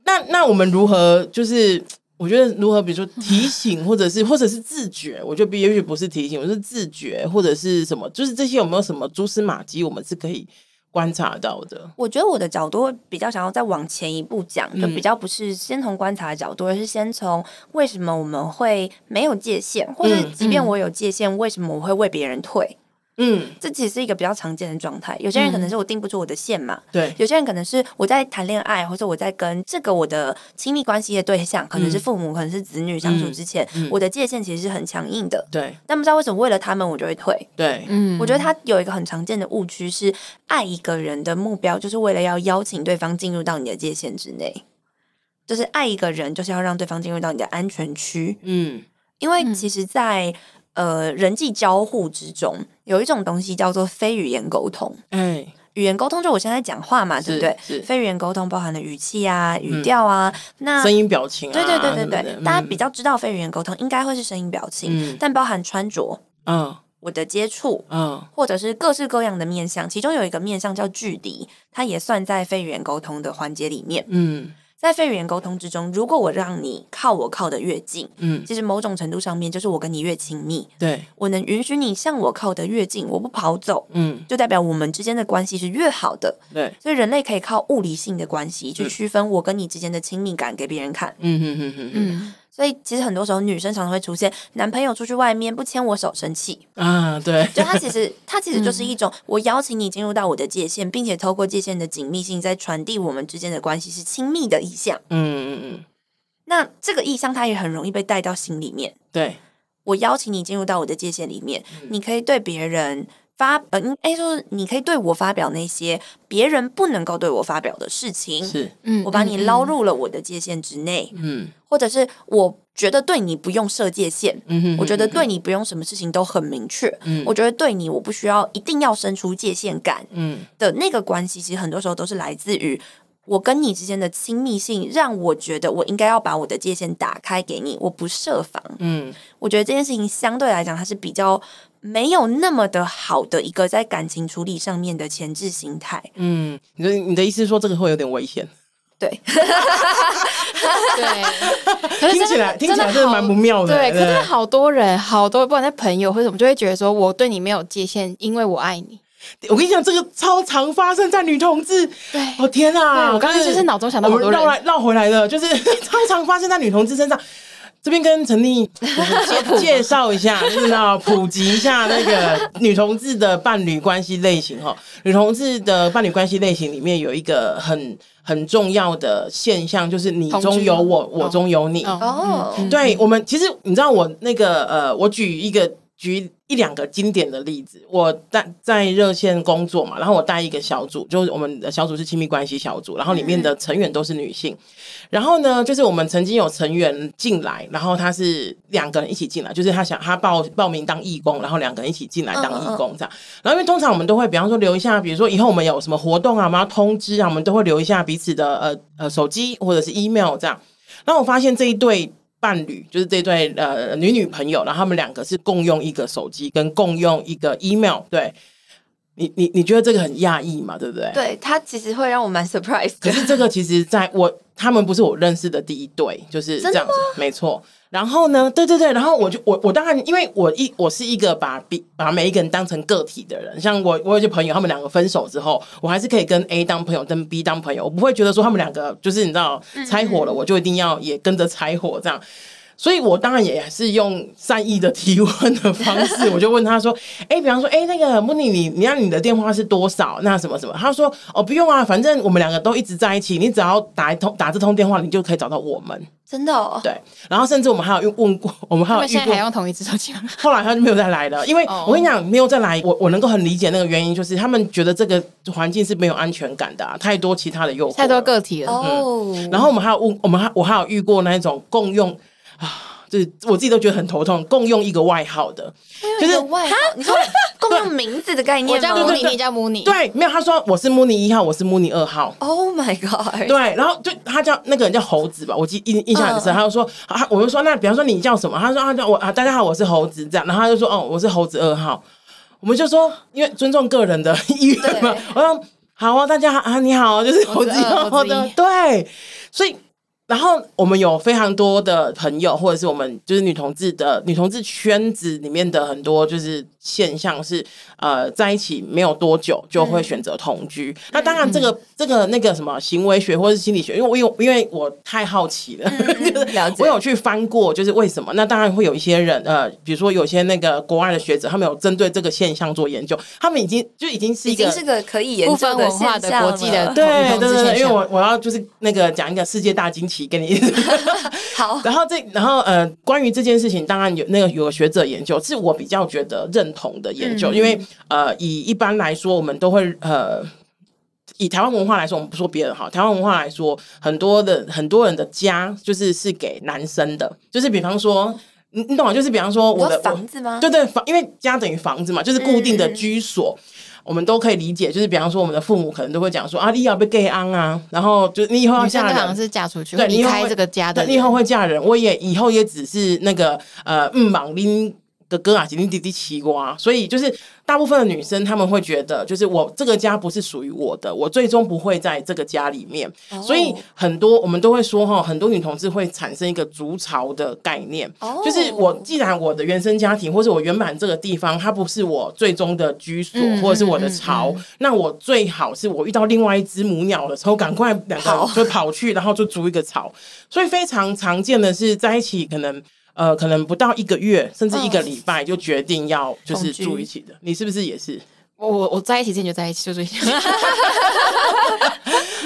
那那我们如何就是？我觉得如何，比如说提醒，或者是或者是自觉，我觉得也许不是提醒，我是自觉，或者是什么，就是这些有没有什么蛛丝马迹，我们是可以观察到的？我觉得我的角度比较想要再往前一步讲，就比较不是先从观察的角度，而是先从为什么我们会没有界限，或者即便我有界限，为什么我会为别人退？嗯，这其实是一个比较常见的状态。有些人可能是我定不出我的线嘛，对；有些人可能是我在谈恋爱，或者我在跟这个我的亲密关系的对象，可能是父母，可能是子女相处之前，我的界限其实是很强硬的，对。但不知道为什么为了他们，我就会退，对。嗯，我觉得他有一个很常见的误区是，爱一个人的目标就是为了要邀请对方进入到你的界限之内，就是爱一个人就是要让对方进入到你的安全区。嗯，因为其实，在呃，人际交互之中有一种东西叫做非语言沟通。嗯，语言沟通就我现在讲话嘛，对不对？是非语言沟通包含的语气啊、语调啊，那声音表情啊，对对对对对，大家比较知道非语言沟通应该会是声音表情，但包含穿着，嗯，我的接触，嗯，或者是各式各样的面向，其中有一个面向叫距离，它也算在非语言沟通的环节里面，嗯。在非语言沟通之中，如果我让你靠我靠得越近，嗯，其实某种程度上面就是我跟你越亲密，对，我能允许你向我靠得越近，我不跑走，嗯，就代表我们之间的关系是越好的，对，所以人类可以靠物理性的关系去区分我跟你之间的亲密感给别人看，嗯嗯嗯嗯嗯。所以其实很多时候女生常常会出现男朋友出去外面不牵我手生气啊，对，就他其实他其实就是一种我邀请你进入到我的界限，并且透过界限的紧密性在传递我们之间的关系是亲密的意向。嗯嗯嗯。那这个意向它也很容易被带到心里面。对，我邀请你进入到我的界限里面，你可以对别人发呃，哎，说你可以对我发表那些别人不能够对我发表的事情，是，嗯，我把你捞入了我的界限之内，嗯，或者是我觉得对你不用设界限，嗯哼，我觉得对你不用什么事情都很明确，嗯，我觉得对你我不需要一定要生出界限感，嗯，的那个关系，其实很多时候都是来自于我跟你之间的亲密性，让我觉得我应该要把我的界限打开给你，我不设防，嗯，我觉得这件事情相对来讲它是比较。没有那么的好的一个在感情处理上面的前置心态。嗯，你的你的意思是说这个会有点危险？对，对，听起来听起来真的蛮不妙的。对，可是好多人，好多不管在朋友或者什么，就会觉得说我对你没有界限，因为我爱你。我跟你讲，这个超常发生在女同志。对，哦天啊！我刚才就是脑中想到好多人，绕来绕回来的，就是 超常发生在女同志身上。这边跟陈丽 介介绍一下，就是要普及一下那个女同志的伴侣关系类型哈。女同志的伴侣关系类型里面有一个很很重要的现象，就是你中有我，我中有你。哦，对，我们其实你知道我那个呃，我举一个。举一两个经典的例子，我在在热线工作嘛，然后我带一个小组，就是我们的小组是亲密关系小组，然后里面的成员都是女性。然后呢，就是我们曾经有成员进来，然后他是两个人一起进来，就是他想他报报名当义工，然后两个人一起进来当义工这样。然后因为通常我们都会，比方说留一下，比如说以后我们有什么活动啊，我们要通知啊，我们都会留一下彼此的呃呃手机或者是 email 这样。然后我发现这一对。伴侣就是这对呃女女朋友，然后他们两个是共用一个手机跟共用一个 email。对，你你你觉得这个很讶异嘛？对不对？对，他其实会让我蛮 surprise。可是这个其实在我他们不是我认识的第一对，就是这样子，没错。然后呢，对对对，然后我就我我当然，因为我一我是一个把比把每一个人当成个体的人，像我我有些朋友，他们两个分手之后，我还是可以跟 A 当朋友，跟 B 当朋友，我不会觉得说他们两个就是你知道拆伙了，我就一定要也跟着拆伙这样。所以我当然也是用善意的提问的方式，我就问他说：“哎、欸，比方说，哎、欸，那个莫妮，你你要你的电话是多少？那什么什么？”他说：“哦，不用啊，反正我们两个都一直在一起，你只要打一通打这通电话，你就可以找到我们。”真的哦？对。然后甚至我们还有用问过，我们还有遇过，现在还用同一支手机吗？后来他就没有再来了，因为我跟你讲，没有再来，我我能够很理解那个原因，就是他们觉得这个环境是没有安全感的、啊，太多其他的诱惑，太多个体了。哦、嗯。然后我们还有问，我们还我还有遇过那种共用啊。是我自己都觉得很头痛，共用一个外号的，就是外号。你说 共用名字的概念，我叫慕妮，你叫慕妮。对，没有，他说我是慕妮一号，我是慕妮二号。Oh my god！对，然后就他叫那个人叫猴子吧，我记印印象很深。他就说，啊，我就说，那比方说你叫什么？他说他叫我啊，大家好，我是猴子这样。然后他就说，哦，我是猴子二号。我们就说，因为尊重个人的意愿嘛。我说好啊，大家好啊，你好，就是猴子一号的，对，所以。然后我们有非常多的朋友，或者是我们就是女同志的女同志圈子里面的很多就是现象是，呃，在一起没有多久就会选择同居。嗯、那当然，这个、嗯、这个那个什么行为学或是心理学，因为我有因为我太好奇了，嗯、了解我有去翻过，就是为什么？那当然会有一些人，呃，比如说有些那个国外的学者，他们有针对这个现象做研究，他们已经就已经是一个是个可以研究的现象的国际的对对对，因为我我要就是那个讲一个世界大惊奇。给你 好，然后这，然后呃，关于这件事情，当然有那个有个学者研究，是我比较觉得认同的研究，嗯、因为呃，以一般来说，我们都会呃，以台湾文化来说，我们不说别人哈，台湾文化来说，很多的很多人的家就是是给男生的，就是比方说，你你懂吗？就是比方说我的房子吗？对对，房，因为家等于房子嘛，就是固定的居所。嗯我们都可以理解，就是比方说，我们的父母可能都会讲说啊，你要被 gay 安啊，然后就你以后要嫁人，好像是嫁出去，对，离开这个家的，你以后会嫁人，我也以后也只是那个呃，嗯，忙拎。哥哥啊，姐姐弟弟奇瓜，所以就是大部分的女生，她们会觉得，就是我这个家不是属于我的，我最终不会在这个家里面。Oh. 所以很多我们都会说哈，很多女同志会产生一个筑巢的概念，oh. 就是我既然我的原生家庭或者我原本这个地方，它不是我最终的居所或者是我的巢，那我最好是我遇到另外一只母鸟的时候，赶快两个就跑去，然后就筑一个巢。所以非常常见的是在一起可能。呃，可能不到一个月，甚至一个礼拜就决定要就是住一起的，你是不是也是？我我我在一起之前就在一起，就住一起。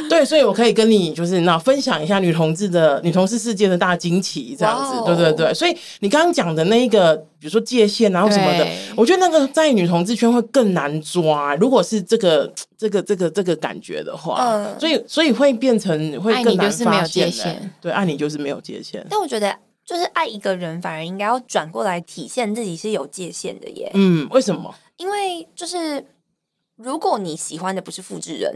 对，所以我可以跟你就是那分享一下女同志的女同事世界的大惊奇，这样子，Wow 对对对。所以你刚刚讲的那一个，比如说界限，然后什么的，我觉得那个在女同志圈会更难抓。如果是这个这个这个这个感觉的话，嗯，所以所以会变成会更难发现。对，爱你就是没有界限。但我觉得，就是爱一个人，反而应该要转过来体现自己是有界限的耶。嗯，为什么？因为就是如果你喜欢的不是复制人。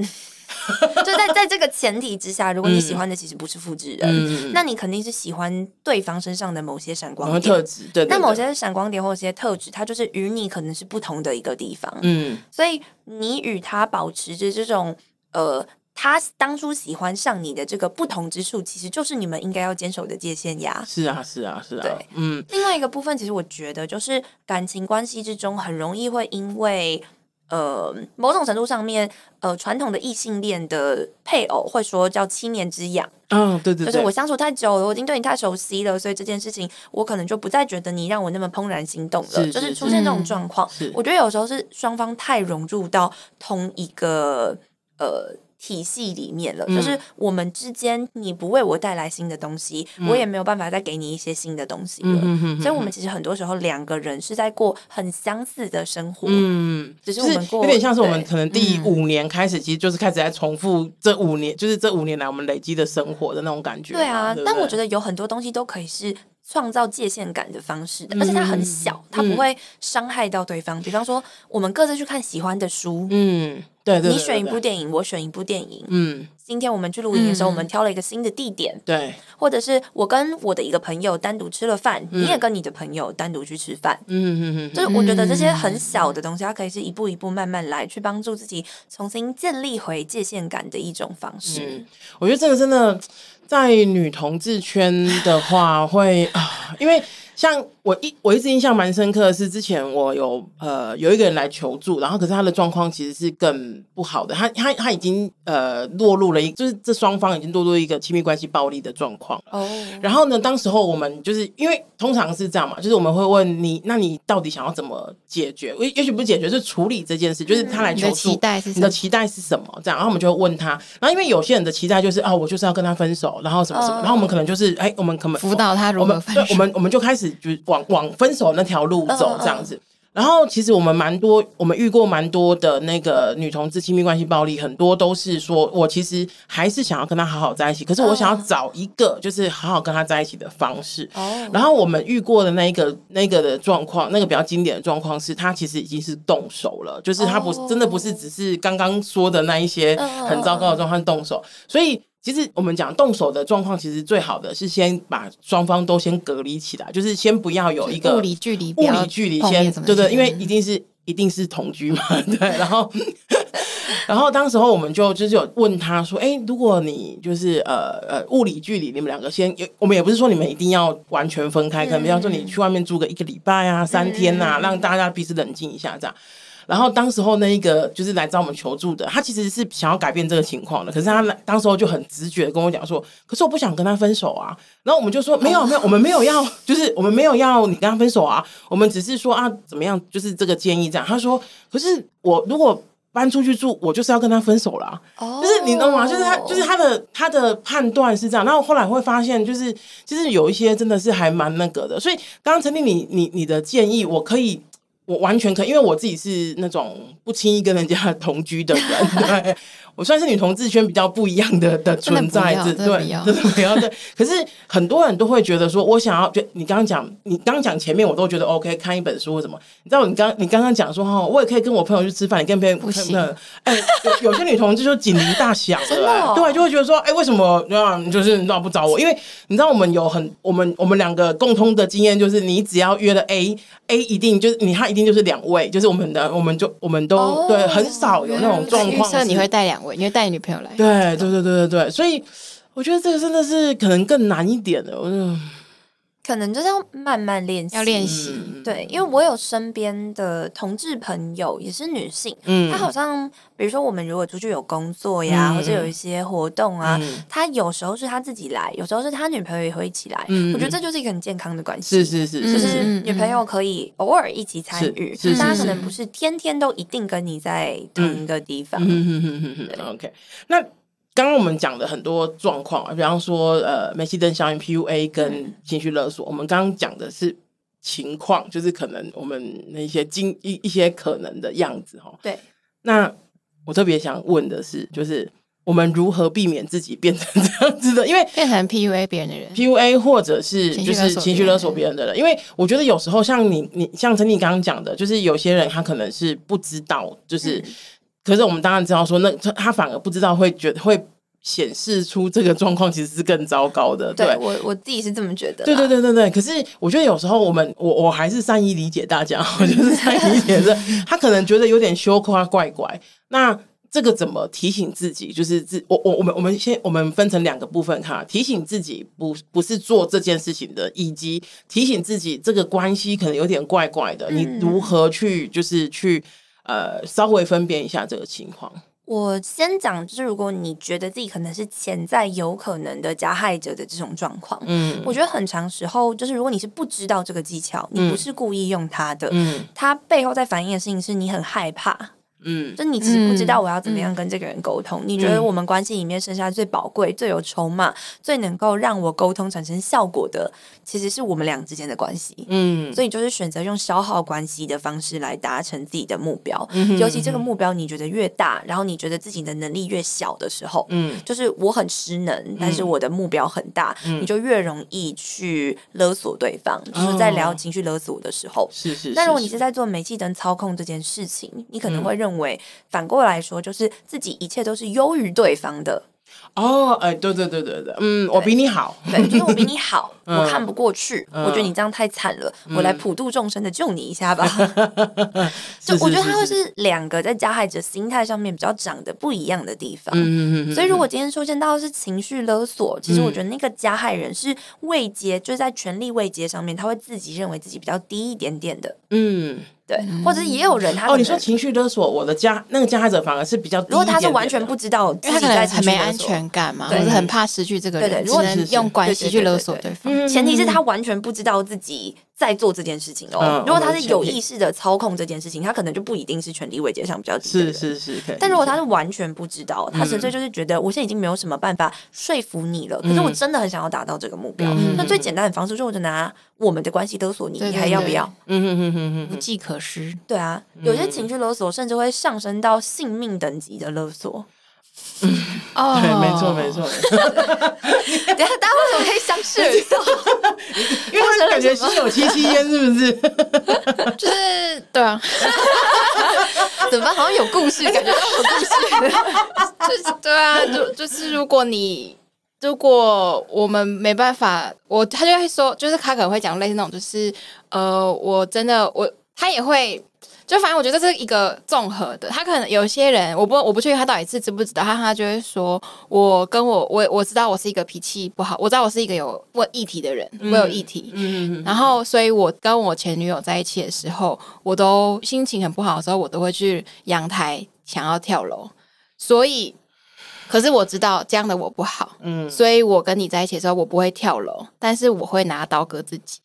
就在在这个前提之下，如果你喜欢的其实不是复制人，嗯、那你肯定是喜欢对方身上的某些闪光点、特质。对，对，对，那某些闪光点或者些特质，它就是与你可能是不同的一个地方。嗯，所以你与他保持着这种呃，他当初喜欢上你的这个不同之处，其实就是你们应该要坚守的界限呀。是啊，是啊，是啊。对，嗯。另外一个部分，其实我觉得就是感情关系之中，很容易会因为。呃，某种程度上面，呃，传统的异性恋的配偶会说叫七年之痒。嗯、哦，对对对，就是我相处太久了，我已经对你太熟悉了，所以这件事情我可能就不再觉得你让我那么怦然心动了。就是出现这种状况，嗯、我觉得有时候是双方太融入到同一个呃。体系里面了，就是我们之间，你不为我带来新的东西，嗯、我也没有办法再给你一些新的东西了。所以，我们其实很多时候两个人是在过很相似的生活，嗯，只是我们过有点像是我们可能第五年开始，其实就是开始在重复这五年，嗯、就是这五年来我们累积的生活的那种感觉。对啊，但我觉得有很多东西都可以是创造界限感的方式的，而且它很小，嗯、它不会伤害到对方。比方说，我们各自去看喜欢的书，嗯。对，对，对，对，你选一部电影，我选一部电影。嗯，今天我们去露营的时候，嗯、我们挑了一个新的地点。对，或者是我跟我的一个朋友单独吃了饭，嗯、你也跟你的朋友单独去吃饭。嗯嗯嗯，嗯就是我觉得这些很小的东西，它可以是一步一步慢慢来，去帮助自己重新建立回界限感的一种方式。嗯、我觉得这个真的在女同志圈的话会啊，因为。像我一我一直印象蛮深刻的是，之前我有呃有一个人来求助，然后可是他的状况其实是更不好的，他他他已经呃落入了一就是这双方已经落入一个亲密关系暴力的状况哦。然后呢，当时候我们就是因为通常是这样嘛，就是我们会问你，那你到底想要怎么解决？也也许不是解决，是处理这件事，就是他来求助，你的期待是什么？你的期待是什么？这样，然后我们就会问他，然后因为有些人的期待就是啊，我就是要跟他分手，然后什么什么，然后我们可能就是哎，我们可能辅导他如何分手，我们我们我们就开始就。往往分手那条路走这样子，然后其实我们蛮多，我们遇过蛮多的那个女同志亲密关系暴力，很多都是说我其实还是想要跟他好好在一起，可是我想要找一个就是好好跟他在一起的方式。然后我们遇过的那一个那个的状况，那个比较经典的状况是，他其实已经是动手了，就是他不真的不是只是刚刚说的那一些很糟糕的状况动手，所以。其实我们讲动手的状况，其实最好的是先把双方都先隔离起来，就是先不要有一个物理距离，物理距离先，对对，因为一定是一定是同居嘛，对。然后，然后当时候我们就就是有问他说，哎，如果你就是呃呃物理距离，你们两个先，我们也不是说你们一定要完全分开，可能比方说你去外面住个一个礼拜啊、三天啊，让大家彼此冷静一下这样。然后当时候那一个就是来找我们求助的，他其实是想要改变这个情况的，可是他当时候就很直觉的跟我讲说，可是我不想跟他分手啊。然后我们就说没有没有，我们没有要，就是我们没有要你跟他分手啊，我们只是说啊怎么样，就是这个建议这样。他说，可是我如果搬出去住，我就是要跟他分手啦。哦，就是你懂吗？就是他就是他的他的判断是这样。然后后来会发现，就是其实有一些真的是还蛮那个的。所以刚刚陈丽你你你的建议，我可以。我完全可以，因为我自己是那种不轻易跟人家 同居的人，对。我算是女同志圈比较不一样的的存在，对，真的不要 对。可是很多人都会觉得说，我想要，就你刚刚讲，你刚刚讲前面我都觉得 OK，看一本书或什么。你知道，你刚你刚刚讲说哈，我也可以跟我朋友去吃饭，你跟别人不行。哎，有些女同志就警铃大响，对，就会觉得说，哎，为什么那就是你知道不找我？因为你知道，我们有很我们我们两个共通的经验，就是你只要约了 A，A 一定就是你他一定就是两位，就是我们的，我们就我们都对，很少有那种状况，是你会带两。因为带女朋友来，对对对对对对，所以我觉得这个真的是可能更难一点的。我就可能就是要慢慢练习，要练习。对，因为我有身边的同志朋友也是女性，嗯，她好像比如说我们如果出去有工作呀，嗯、或者有一些活动啊，嗯、她有时候是她自己来，有时候是她女朋友也会一起来。嗯，我觉得这就是一个很健康的关系。是是是，就是女朋友可以偶尔一起参与，但她可能不是天天都一定跟你在同一个地方。嗯嗯嗯嗯嗯，OK，那。刚刚我们讲的很多状况啊，比方说呃，煤气灯效应 PUA 跟情绪勒索，嗯、我们刚刚讲的是情况，就是可能我们那些经一一些可能的样子哈。对。那我特别想问的是，就是我们如何避免自己变成这样子的？因为变成 PUA 别人的人，PUA 或者是就是情绪勒索别人的人。因为我觉得有时候像你你像陈你刚刚讲的，就是有些人他可能是不知道，就是。嗯可是我们当然知道，说那他他反而不知道，会觉得会显示出这个状况其实是更糟糕的。对，对我我自己是这么觉得。对对对对对。可是我觉得有时候我们我我还是善意理解大家，我就是善意理解的。他可能觉得有点羞夸怪怪。那这个怎么提醒自己？就是自我我我们我们先我们分成两个部分哈，提醒自己不不是做这件事情的，以及提醒自己这个关系可能有点怪怪的。你如何去就是去。呃，稍微分辨一下这个情况。我先讲，就是如果你觉得自己可能是潜在有可能的加害者的这种状况，嗯，我觉得很长时候就是如果你是不知道这个技巧，你不是故意用它的，嗯，它背后在反映的事情是你很害怕。嗯，就你其实不知道我要怎么样跟这个人沟通。嗯、你觉得我们关系里面剩下最宝贵、嗯、最有筹码、最能够让我沟通产生效果的，其实是我们俩之间的关系。嗯，所以就是选择用消耗关系的方式来达成自己的目标。嗯，尤其这个目标你觉得越大，然后你觉得自己的能力越小的时候，嗯，就是我很失能，但是我的目标很大，嗯、你就越容易去勒索对方。嗯、就是在聊情绪勒索的时候，是是。那如果你是在做煤气灯操控这件事情，你可能会认为。认为反过来说，就是自己一切都是优于对方的。哦，哎，对对对对对，嗯，我比你好，对，就是我比你好，我看不过去，我觉得你这样太惨了，我来普度众生的救你一下吧。就我觉得他会是两个在加害者心态上面比较长得不一样的地方。嗯所以如果今天出现到的是情绪勒索，其实我觉得那个加害人是位阶，就是在权力位阶上面，他会自己认为自己比较低一点点的。嗯。对，或者也有人他哦，你说情绪勒索，我的加那个加害者反而是比较，如果他是完全不知道，自己在很没安全感嘛，或者很怕失去这个人，只能用关系去勒索对方。前提是他完全不知道自己在做这件事情哦。如果他是有意识的操控这件事情，他可能就不一定是权力位阶上比较低。是是是，但如果他是完全不知道，他纯粹就是觉得我现在已经没有什么办法说服你了，可是我真的很想要达到这个目标。那最简单的方式就是我就拿我们的关系勒索你，你还要不要？嗯嗯嗯嗯嗯，无计可施。对啊。有些情绪勒索甚至会上升到性命等级的勒索。嗯，哦，对，没错，没错。等下，大家为什么可以相视而笑？因为他感觉心有戚戚焉，是不是？就是对啊。怎么办？好像有故事，感觉到有故事。就是对啊，就就是如果你如果我们没办法，我他就会说，就是他可能会讲类似那种，就是呃，我真的我他也会。就反正我觉得这是一个综合的，他可能有些人，我不我不确定他到底是知不知道，他他就会说，我跟我我我知道我是一个脾气不好，我知道我是一个有问议题的人，我有议题，嗯嗯，然后所以我跟我前女友在一起的时候，我都心情很不好的时候，我都会去阳台想要跳楼，所以可是我知道这样的我不好，嗯，所以我跟你在一起的时候，我不会跳楼，但是我会拿刀割自己。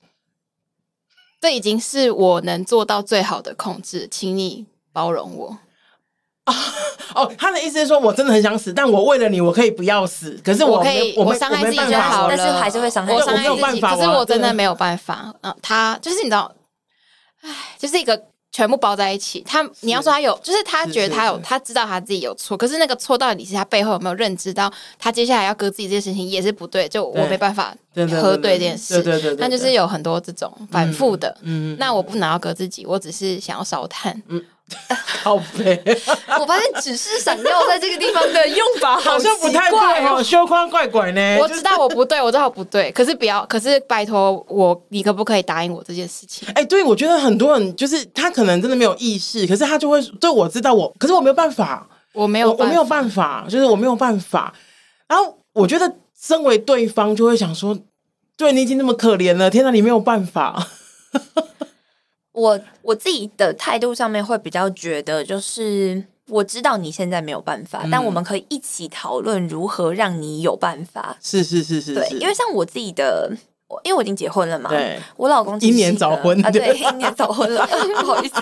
这已经是我能做到最好的控制，请你包容我。哦哦，他的意思是说，我真的很想死，但我为了你，我可以不要死。可是我，我可以，我伤害自己就好了，但是还是会伤害我。伤害自己，可是我真的没有办法。嗯，他就是你知道，唉，就是一个。全部包在一起，他你要说他有，就是他觉得他有，他知道他自己有错，可是那个错到底是他背后有没有认知到，他接下来要割自己这件事情也是不对，就我没办法核对这件事，对对对，但就是有很多这种反复的，嗯，那我不拿要割自己，我只是想要烧炭，嗯。好肥！我发现只是想要在这个地方的用法 好像不太对哦，修宽怪怪呢。我知道我不对，我知道我不对，可是不要，可是拜托我，你可不可以答应我这件事情？哎，对，我觉得很多人就是他可能真的没有意识，可是他就会，对我知道我，可是我没有办法，我没有，我没有办法，就是我没有办法。然后我觉得身为对方就会想说。对你已经那么可怜了，天哪，你没有办法。我我自己的态度上面会比较觉得，就是我知道你现在没有办法，嗯、但我们可以一起讨论如何让你有办法。是是是是，对，因为像我自己的。因为我已经结婚了嘛，对，我老公英年早婚啊，对，英年早婚了，不好意思。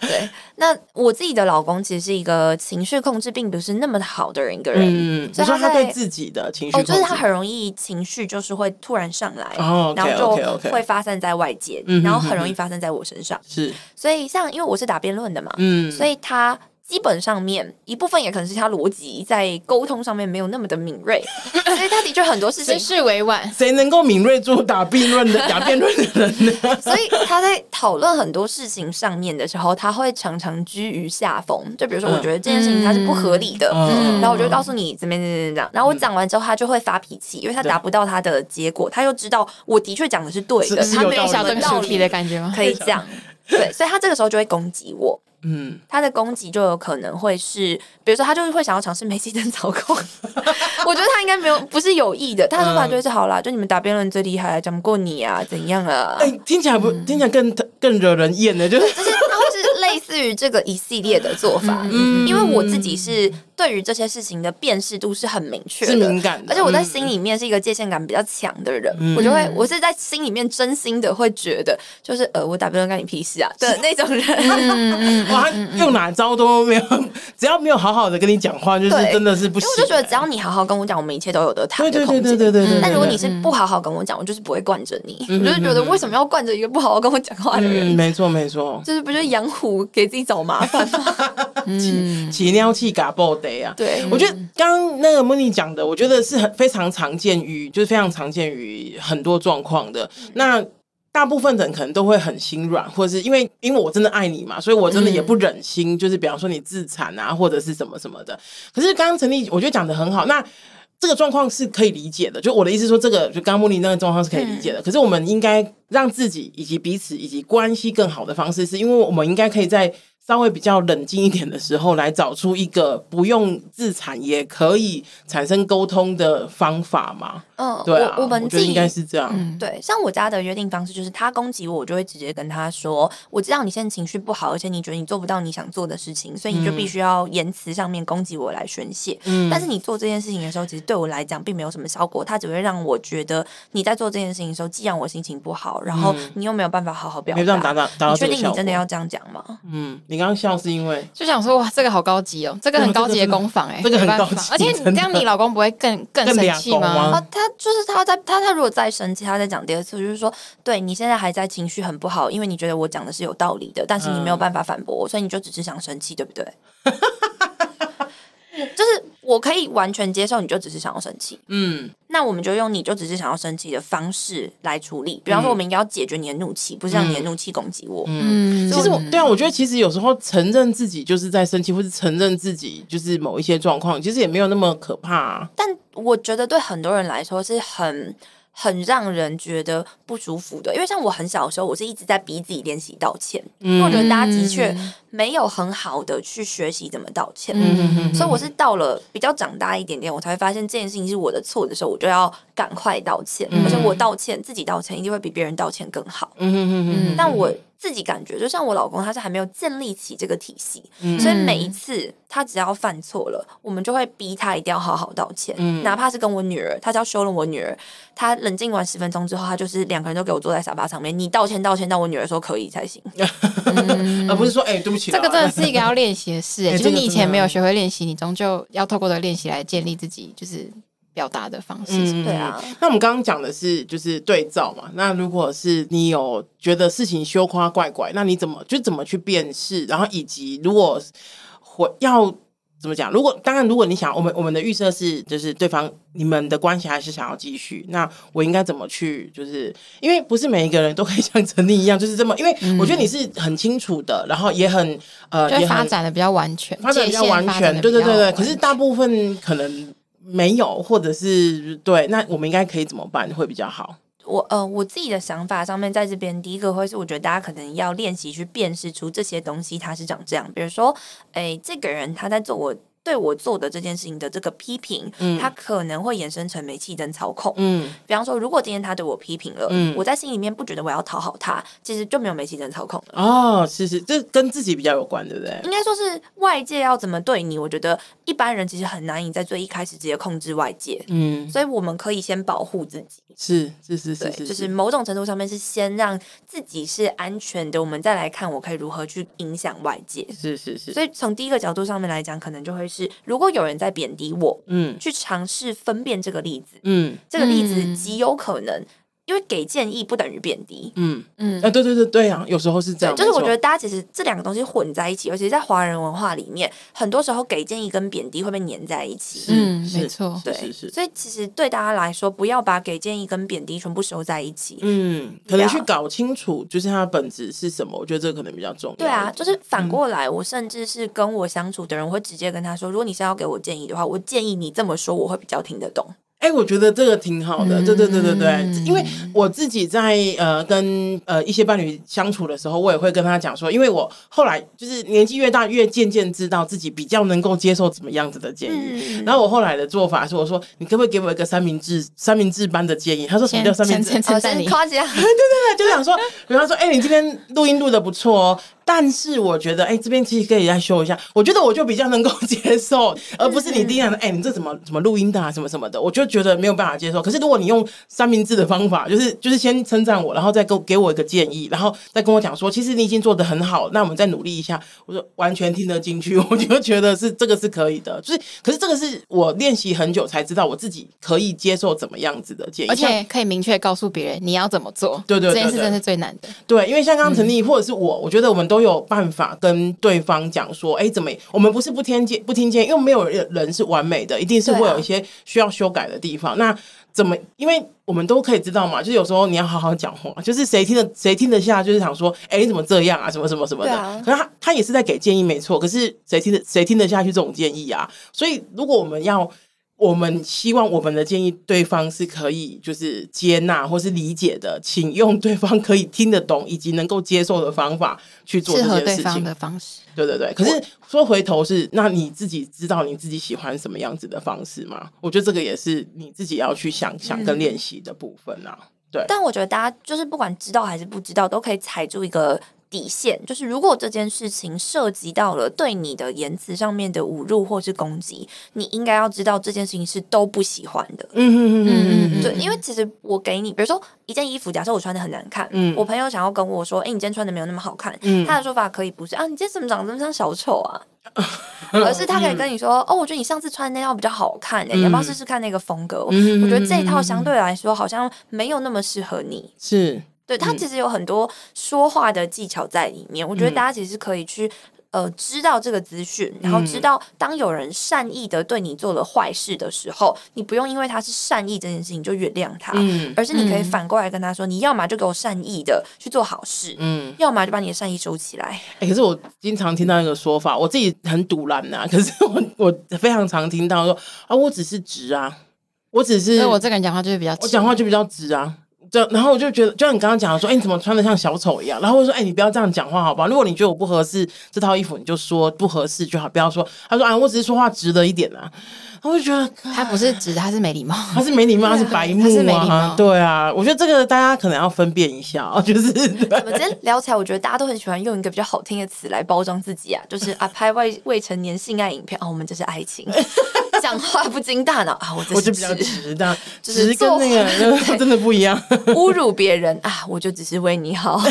对，那我自己的老公其实是一个情绪控制并不是那么好的人，一个人。嗯，所以他对自己的情绪，哦，就是他很容易情绪就是会突然上来，然后就会发散在外界，然后很容易发生在我身上。是，所以像因为我是打辩论的嘛，嗯，所以他。基本上面一部分也可能是他逻辑在沟通上面没有那么的敏锐，所以他的确很多事情是委婉。谁能够敏锐做打辩论的打辩论的人呢？所以他在讨论很多事情上面的时候，他会常常居于下风。就比如说，我觉得这件事情它是不合理的，嗯、然后我就告诉你怎么怎么怎么样。然后我讲完之后，他就会发脾气，因为他达不到他的结果，他又知道我的确讲的是对的，他没有小灯道理的感觉吗？可以这样，对，所以他这个时候就会攻击我。嗯，他的攻击就有可能会是，比如说他就是会想要尝试煤气灯操控，我觉得他应该没有不是有意的，他说法就是好啦，就你们打辩论最厉害，讲不过你啊，怎样啊？哎、欸，听起来不听起来更更惹人厌的，就是。就是他会是类似于这个一系列的做法，嗯，因为我自己是对于这些事情的辨识度是很明确的，是敏感的，而且我在心里面是一个界限感比较强的人，嗯、我就会我是在心里面真心的会觉得，就是呃，我打辩论干你屁事啊的 那种人。嗯哇，用哪招都没有，只要没有好好的跟你讲话，就是真的是不行。因为我就觉得，只要你好好跟我讲，我们一切都有得谈的空间。对对对对对。但如果你是不好好跟我讲，我就是不会惯着你。我就是觉得，为什么要惯着一个不好好跟我讲话的人？没错没错，就是不就是养虎给自己找麻烦吗？起起尿气嘎爆得啊！对，我觉得刚刚那个莫妮讲的，我觉得是很非常常见于，就是非常常见于很多状况的。那。大部分人可能都会很心软，或者是因为因为我真的爱你嘛，所以我真的也不忍心，就是比方说你自残啊，或者是什么什么的。可是刚刚陈丽我觉得讲的很好，那这个状况是可以理解的。就我的意思说，这个就刚刚莫妮那个状况是可以理解的。可是我们应该让自己以及彼此以及关系更好的方式，是因为我们应该可以在。稍微比较冷静一点的时候，来找出一个不用自残也可以产生沟通的方法嘛？嗯，对啊，我，我们自己应该是这样。嗯、对，像我家的约定方式就是，他攻击我，我就会直接跟他说：“我知道你现在情绪不好，而且你觉得你做不到你想做的事情，所以你就必须要言辞上面攻击我来宣泄。嗯，但是你做这件事情的时候，其实对我来讲并没有什么效果，他只会让我觉得你在做这件事情的时候，既让我心情不好，然后你又没有办法好好表达。确定你真的要这样讲吗？嗯，你刚刚笑是因为就想说哇，这个好高级哦，这个很高级的工坊哎，这个很高级，而且你这样，你老公不会更 更生气吗？啊，他就是他在他他如果再生气，他再讲第二次，就是说，对你现在还在情绪很不好，因为你觉得我讲的是有道理的，但是你没有办法反驳我，所以你就只是想生气，对不对？就是我可以完全接受，你就只是想要生气，嗯，那我们就用你就只是想要生气的方式来处理。比方说，我们应该要解决你的怒气，不是让你的怒气攻击我。嗯，其实我对啊，我觉得其实有时候承认自己就是在生气，或是承认自己就是某一些状况，其实也没有那么可怕啊。但我觉得对很多人来说是很。很让人觉得不舒服的，因为像我很小的时候，我是一直在逼自己练习道歉。嗯，我觉得大家的确没有很好的去学习怎么道歉。嗯，所以我是到了比较长大一点点，我才会发现这件事情是我的错的时候，我就要赶快道歉。嗯，而且我道歉，自己道歉一定会比别人道歉更好。嗯嗯嗯，但我。自己感觉就像我老公，他是还没有建立起这个体系，嗯、所以每一次他只要犯错了，我们就会逼他一定要好好道歉，嗯、哪怕是跟我女儿，他只要羞了我女儿，他冷静完十分钟之后，他就是两个人都给我坐在沙发上面，你道歉道歉到我女儿说可以才行，嗯、而不是说哎、欸、对不起，这个真的是一个要练习的事，欸、就是你以前没有学会练习，你终究要透过的练习来建立自己，就是。表达的方式，嗯、对啊。那我们刚刚讲的是就是对照嘛。那如果是你有觉得事情羞夸怪怪，那你怎么就怎么去辨识？然后以及如果回要怎么讲？如果当然，如果你想，我们我们的预设是就是对方你们的关系还是想要继续，那我应该怎么去？就是因为不是每一个人都可以像陈丽一样，就是这么。因为我觉得你是很清楚的，然后也很呃，也发展的比较完全，发展比较完全。对对对对。可是大部分可能。没有，或者是对，那我们应该可以怎么办会比较好？我呃，我自己的想法上面，在这边第一个会是，我觉得大家可能要练习去辨识出这些东西它是长这样。比如说，哎，这个人他在做我。对我做的这件事情的这个批评，嗯，他可能会衍生成煤气灯操控。嗯，比方说，如果今天他对我批评了，嗯，我在心里面不觉得我要讨好他，其实就没有煤气灯操控了。哦，是是，这跟自己比较有关，对不对？应该说是外界要怎么对你，我觉得一般人其实很难以在最一开始直接控制外界。嗯，所以我们可以先保护自己。是是是是是，就是某种程度上面是先让自己是安全的，我们再来看我可以如何去影响外界。是是是，所以从第一个角度上面来讲，可能就会是，如果有人在贬低我，嗯，去尝试分辨这个例子，嗯，这个例子极有可能。因为给建议不等于贬低，嗯嗯。啊，对对对对啊，有时候是这样，就是我觉得大家其实这两个东西混在一起，尤其是在华人文化里面，很多时候给建议跟贬低会被粘在一起，嗯，没错，对，所以其实对大家来说，不要把给建议跟贬低全部收在一起，嗯，可能去搞清楚就是它的本质是什么，我觉得这个可能比较重要。对啊，就是反过来，我甚至是跟我相处的人，我会直接跟他说，如果你是要给我建议的话，我建议你这么说，我会比较听得懂。哎、欸，我觉得这个挺好的，对对对对对，因为我自己在呃跟呃一些伴侣相处的时候，我也会跟他讲说，因为我后来就是年纪越大，越渐渐知道自己比较能够接受怎么样子的建议。然后我后来的做法是，我说你可不可以给我一个三明治三明治般的建议？他说什么叫三明治？先夸奖你，对对对，就想说，比方说，哎、欸，你今天录音录的不错哦。但是我觉得，哎、欸，这边其实可以再修一下。我觉得我就比较能够接受，而不是你第一样的，哎、欸，你这怎么怎么录音的啊，什么什么的，我就觉得没有办法接受。可是如果你用三明治的方法，就是就是先称赞我，然后再给给我一个建议，然后再跟我讲说，其实你已经做的很好，那我们再努力一下。我说完全听得进去，我就觉得是这个是可以的。就是，可是这个是我练习很久才知道我自己可以接受怎么样子的建议，而且可以明确告诉别人你要怎么做。对对，对，对，对，这件事真是最难的。对，因为像刚刚陈丽或者是我，我觉得我们都有办法。跟对方讲说，哎，怎么？我们不是不听见不听见，因为没有人是完美的，一定是会有一些需要修改的地方。啊、那怎么？因为我们都可以知道嘛，就是有时候你要好好讲话，就是谁听得谁听得下，就是想说，哎，你怎么这样啊？什么什么什么的。啊、可是他他也是在给建议，没错。可是谁听得谁听得下去这种建议啊？所以如果我们要。我们希望我们的建议对方是可以就是接纳或是理解的，请用对方可以听得懂以及能够接受的方法去做这件事情。的方式。对对对。可是说回头是，那你自己知道你自己喜欢什么样子的方式吗？我觉得这个也是你自己要去想想跟练习的部分啊。对。但我觉得大家就是不管知道还是不知道，都可以踩住一个。底线就是，如果这件事情涉及到了对你的言辞上面的侮辱或是攻击，你应该要知道这件事情是都不喜欢的。嗯嗯嗯嗯，对，因为其实我给你，比如说一件衣服，假设我穿的很难看，嗯，我朋友想要跟我说，哎、欸，你今天穿的没有那么好看，嗯，他的说法可以不是啊，你今天怎么长得这么像小丑啊？而是他可以跟你说，哦，我觉得你上次穿的那套比较好看，哎，你要不要试试看那个风格？我觉得这一套相对来说好像没有那么适合你，是。对，他其实有很多说话的技巧在里面，嗯、我觉得大家其实可以去呃知道这个资讯，然后知道当有人善意的对你做了坏事的时候，你不用因为他是善意这件事情就原谅他，嗯、而是你可以反过来跟他说，嗯、你要么就给我善意的去做好事，嗯，要么就把你的善意收起来。欸、可是我经常听到一个说法，我自己很赌烂呐，可是我我非常常听到说啊，我只是直啊，我只是，我这个人讲话就是比较，我讲话就比较直啊。就然后我就觉得，就像你刚刚讲的说，哎、欸，你怎么穿的像小丑一样？然后我说，哎、欸，你不要这样讲话，好不好？如果你觉得我不合适这套衣服，你就说不合适就好，不要说。他说，啊，我只是说话直了一点啊。我就觉得他不是直，他是没礼貌，他是没礼貌，他是白 目啊。他是没礼貌。对啊，我觉得这个大家可能要分辨一下啊，就是。我们今天聊起来，我觉得大家都很喜欢用一个比较好听的词来包装自己啊，就是啊，拍未未成年性爱影片啊，我们这是爱情。讲话不经大脑啊，我我就比较直的，直跟那个 真的不一样。侮辱别人啊，我就只是为你好。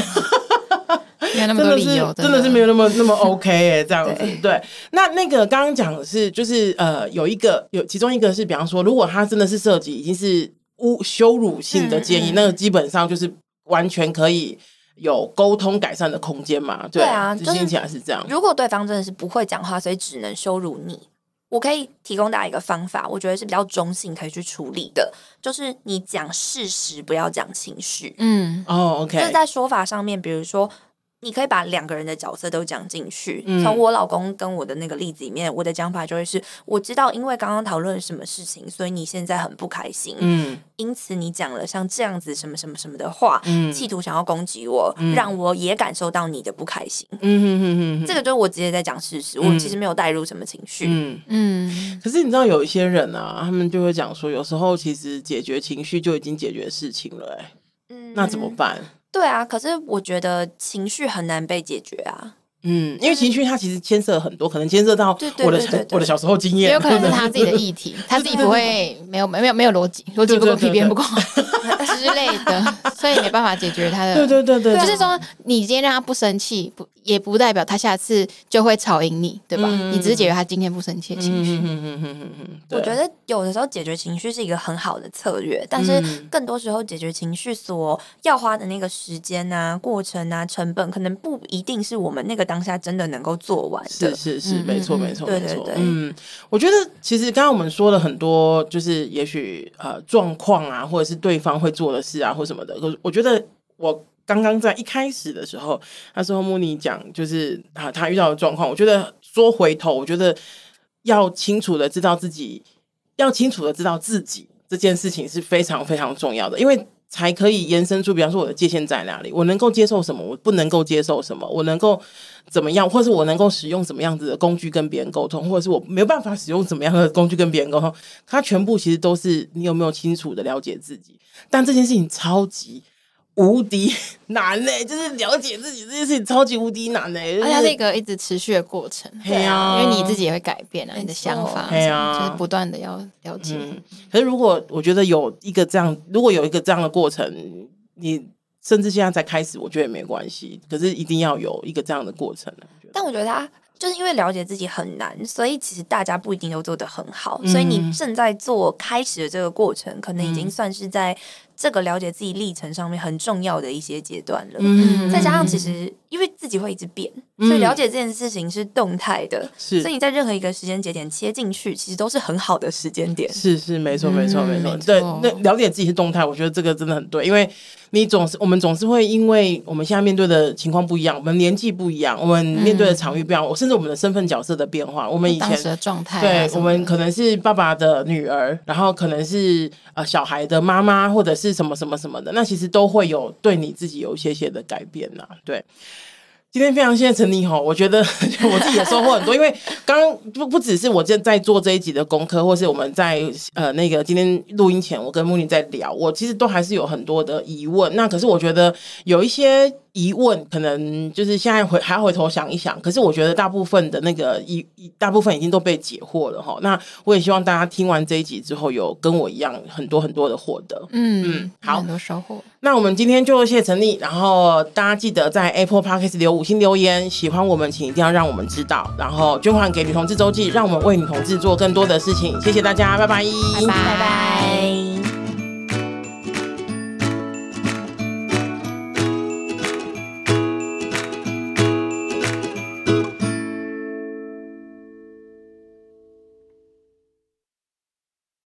没有那么多理由，真的是没有那么那么 OK 哎，这样子对，对。那那个刚刚讲的是，就是呃，有一个有其中一个是，比方说，如果他真的是涉及已经是侮羞辱性的建议，嗯嗯、那个基本上就是完全可以有沟通改善的空间嘛。对，对啊，听起来是这样。如果对方真的是不会讲话，所以只能羞辱你。我可以提供大家一个方法，我觉得是比较中性，可以去处理的，就是你讲事实，不要讲情绪。嗯，哦，OK，就是在说法上面，比如说，你可以把两个人的角色都讲进去。从、嗯、我老公跟我的那个例子里面，我的讲法就会是：我知道，因为刚刚讨论什么事情，所以你现在很不开心。嗯，因此你讲了像这样子什么什么什么的话，嗯，企图想要攻击我，嗯、让我也感受到你的不开心。嗯哼哼哼哼，这个就是我直接在讲事实，嗯、我其实没有带入什么情绪。嗯嗯。可是你知道，有一些人啊，他们就会讲说，有时候其实解决情绪就已经解决事情了、欸，哎，嗯，那怎么办？对啊，可是我觉得情绪很难被解决啊。嗯，因为情绪它其实牵涉很多，可能牵涉到我的我的小时候经验，也有可能是他自己的议题，他自己不会 没有没有没有逻辑，逻辑不够，皮鞭不够 之类的，所以没办法解决他的。对对对对，就是说你今天让他不生气，不也不代表他下次就会吵赢你，对吧？你只是解决他今天不生气的情绪。我觉得有的时候解决情绪是一个很好的策略，但是更多时候解决情绪所要花的那个时间啊、过程啊、成本，可能不一定是我们那个。当下真的能够做完的，是是是，没错没错，对对对，嗯，我觉得其实刚刚我们说了很多，就是也许呃状况啊，或者是对方会做的事啊，或什么的。我我觉得我刚刚在一开始的时候，那时候慕妮讲就是啊，他遇到的状况，我觉得说回头，我觉得要清楚的知道自己，要清楚的知道自己这件事情是非常非常重要的，因为。才可以延伸出，比方说我的界限在哪里，我能够接受什么，我不能够接受什么，我能够怎么样，或是我能够使用什么样子的工具跟别人沟通，或者是我没有办法使用怎么样的工具跟别人沟通，它全部其实都是你有没有清楚的了解自己，但这件事情超级。无敌难呢、欸，就是了解自己这件事情超级无敌难呢、欸，而且它是一个一直持续的过程，对啊，因为你自己也会改变啊，你的想法，对啊，就是不断的要了解、嗯。可是如果我觉得有一个这样，如果有一个这样的过程，你甚至现在才开始，我觉得也没关系。可是一定要有一个这样的过程。但我觉得他就是因为了解自己很难，所以其实大家不一定都做得很好。所以你正在做开始的这个过程，可能已经算是在。这个了解自己历程上面很重要的一些阶段了，嗯，再加上其实因为自己会一直变，嗯，所以了解这件事情是动态的，是，所以你在任何一个时间节点切进去，其实都是很好的时间点。是是，没错没错没错，对，那了解自己是动态，我觉得这个真的很对，因为你总是我们总是会因为我们现在面对的情况不一样，我们年纪不一样，我们面对的场域不一样，我甚至我们的身份角色的变化，我们以前的状态，对，我们可能是爸爸的女儿，然后可能是呃小孩的妈妈，或者是什么什么什么的。那其实都会有对你自己有一些些的改变呐，对。今天非常谢谢陈妮哈，我觉得 我自己也收获很多，因为刚刚不不只是我正在做这一集的功课，或是我们在呃那个今天录音前，我跟木妮在聊，我其实都还是有很多的疑问。那可是我觉得有一些。疑问可能就是现在回还要回头想一想，可是我觉得大部分的那个疑大部分已经都被解惑了哈。那我也希望大家听完这一集之后，有跟我一样很多很多的获得。嗯嗯，好，很多收获。那我们今天就谢谢陈妮，然后大家记得在 Apple Podcast 留五星留言，喜欢我们请一定要让我们知道，然后捐款给女同志周记，让我们为女同志做更多的事情。谢谢大家，拜拜，拜拜。拜拜。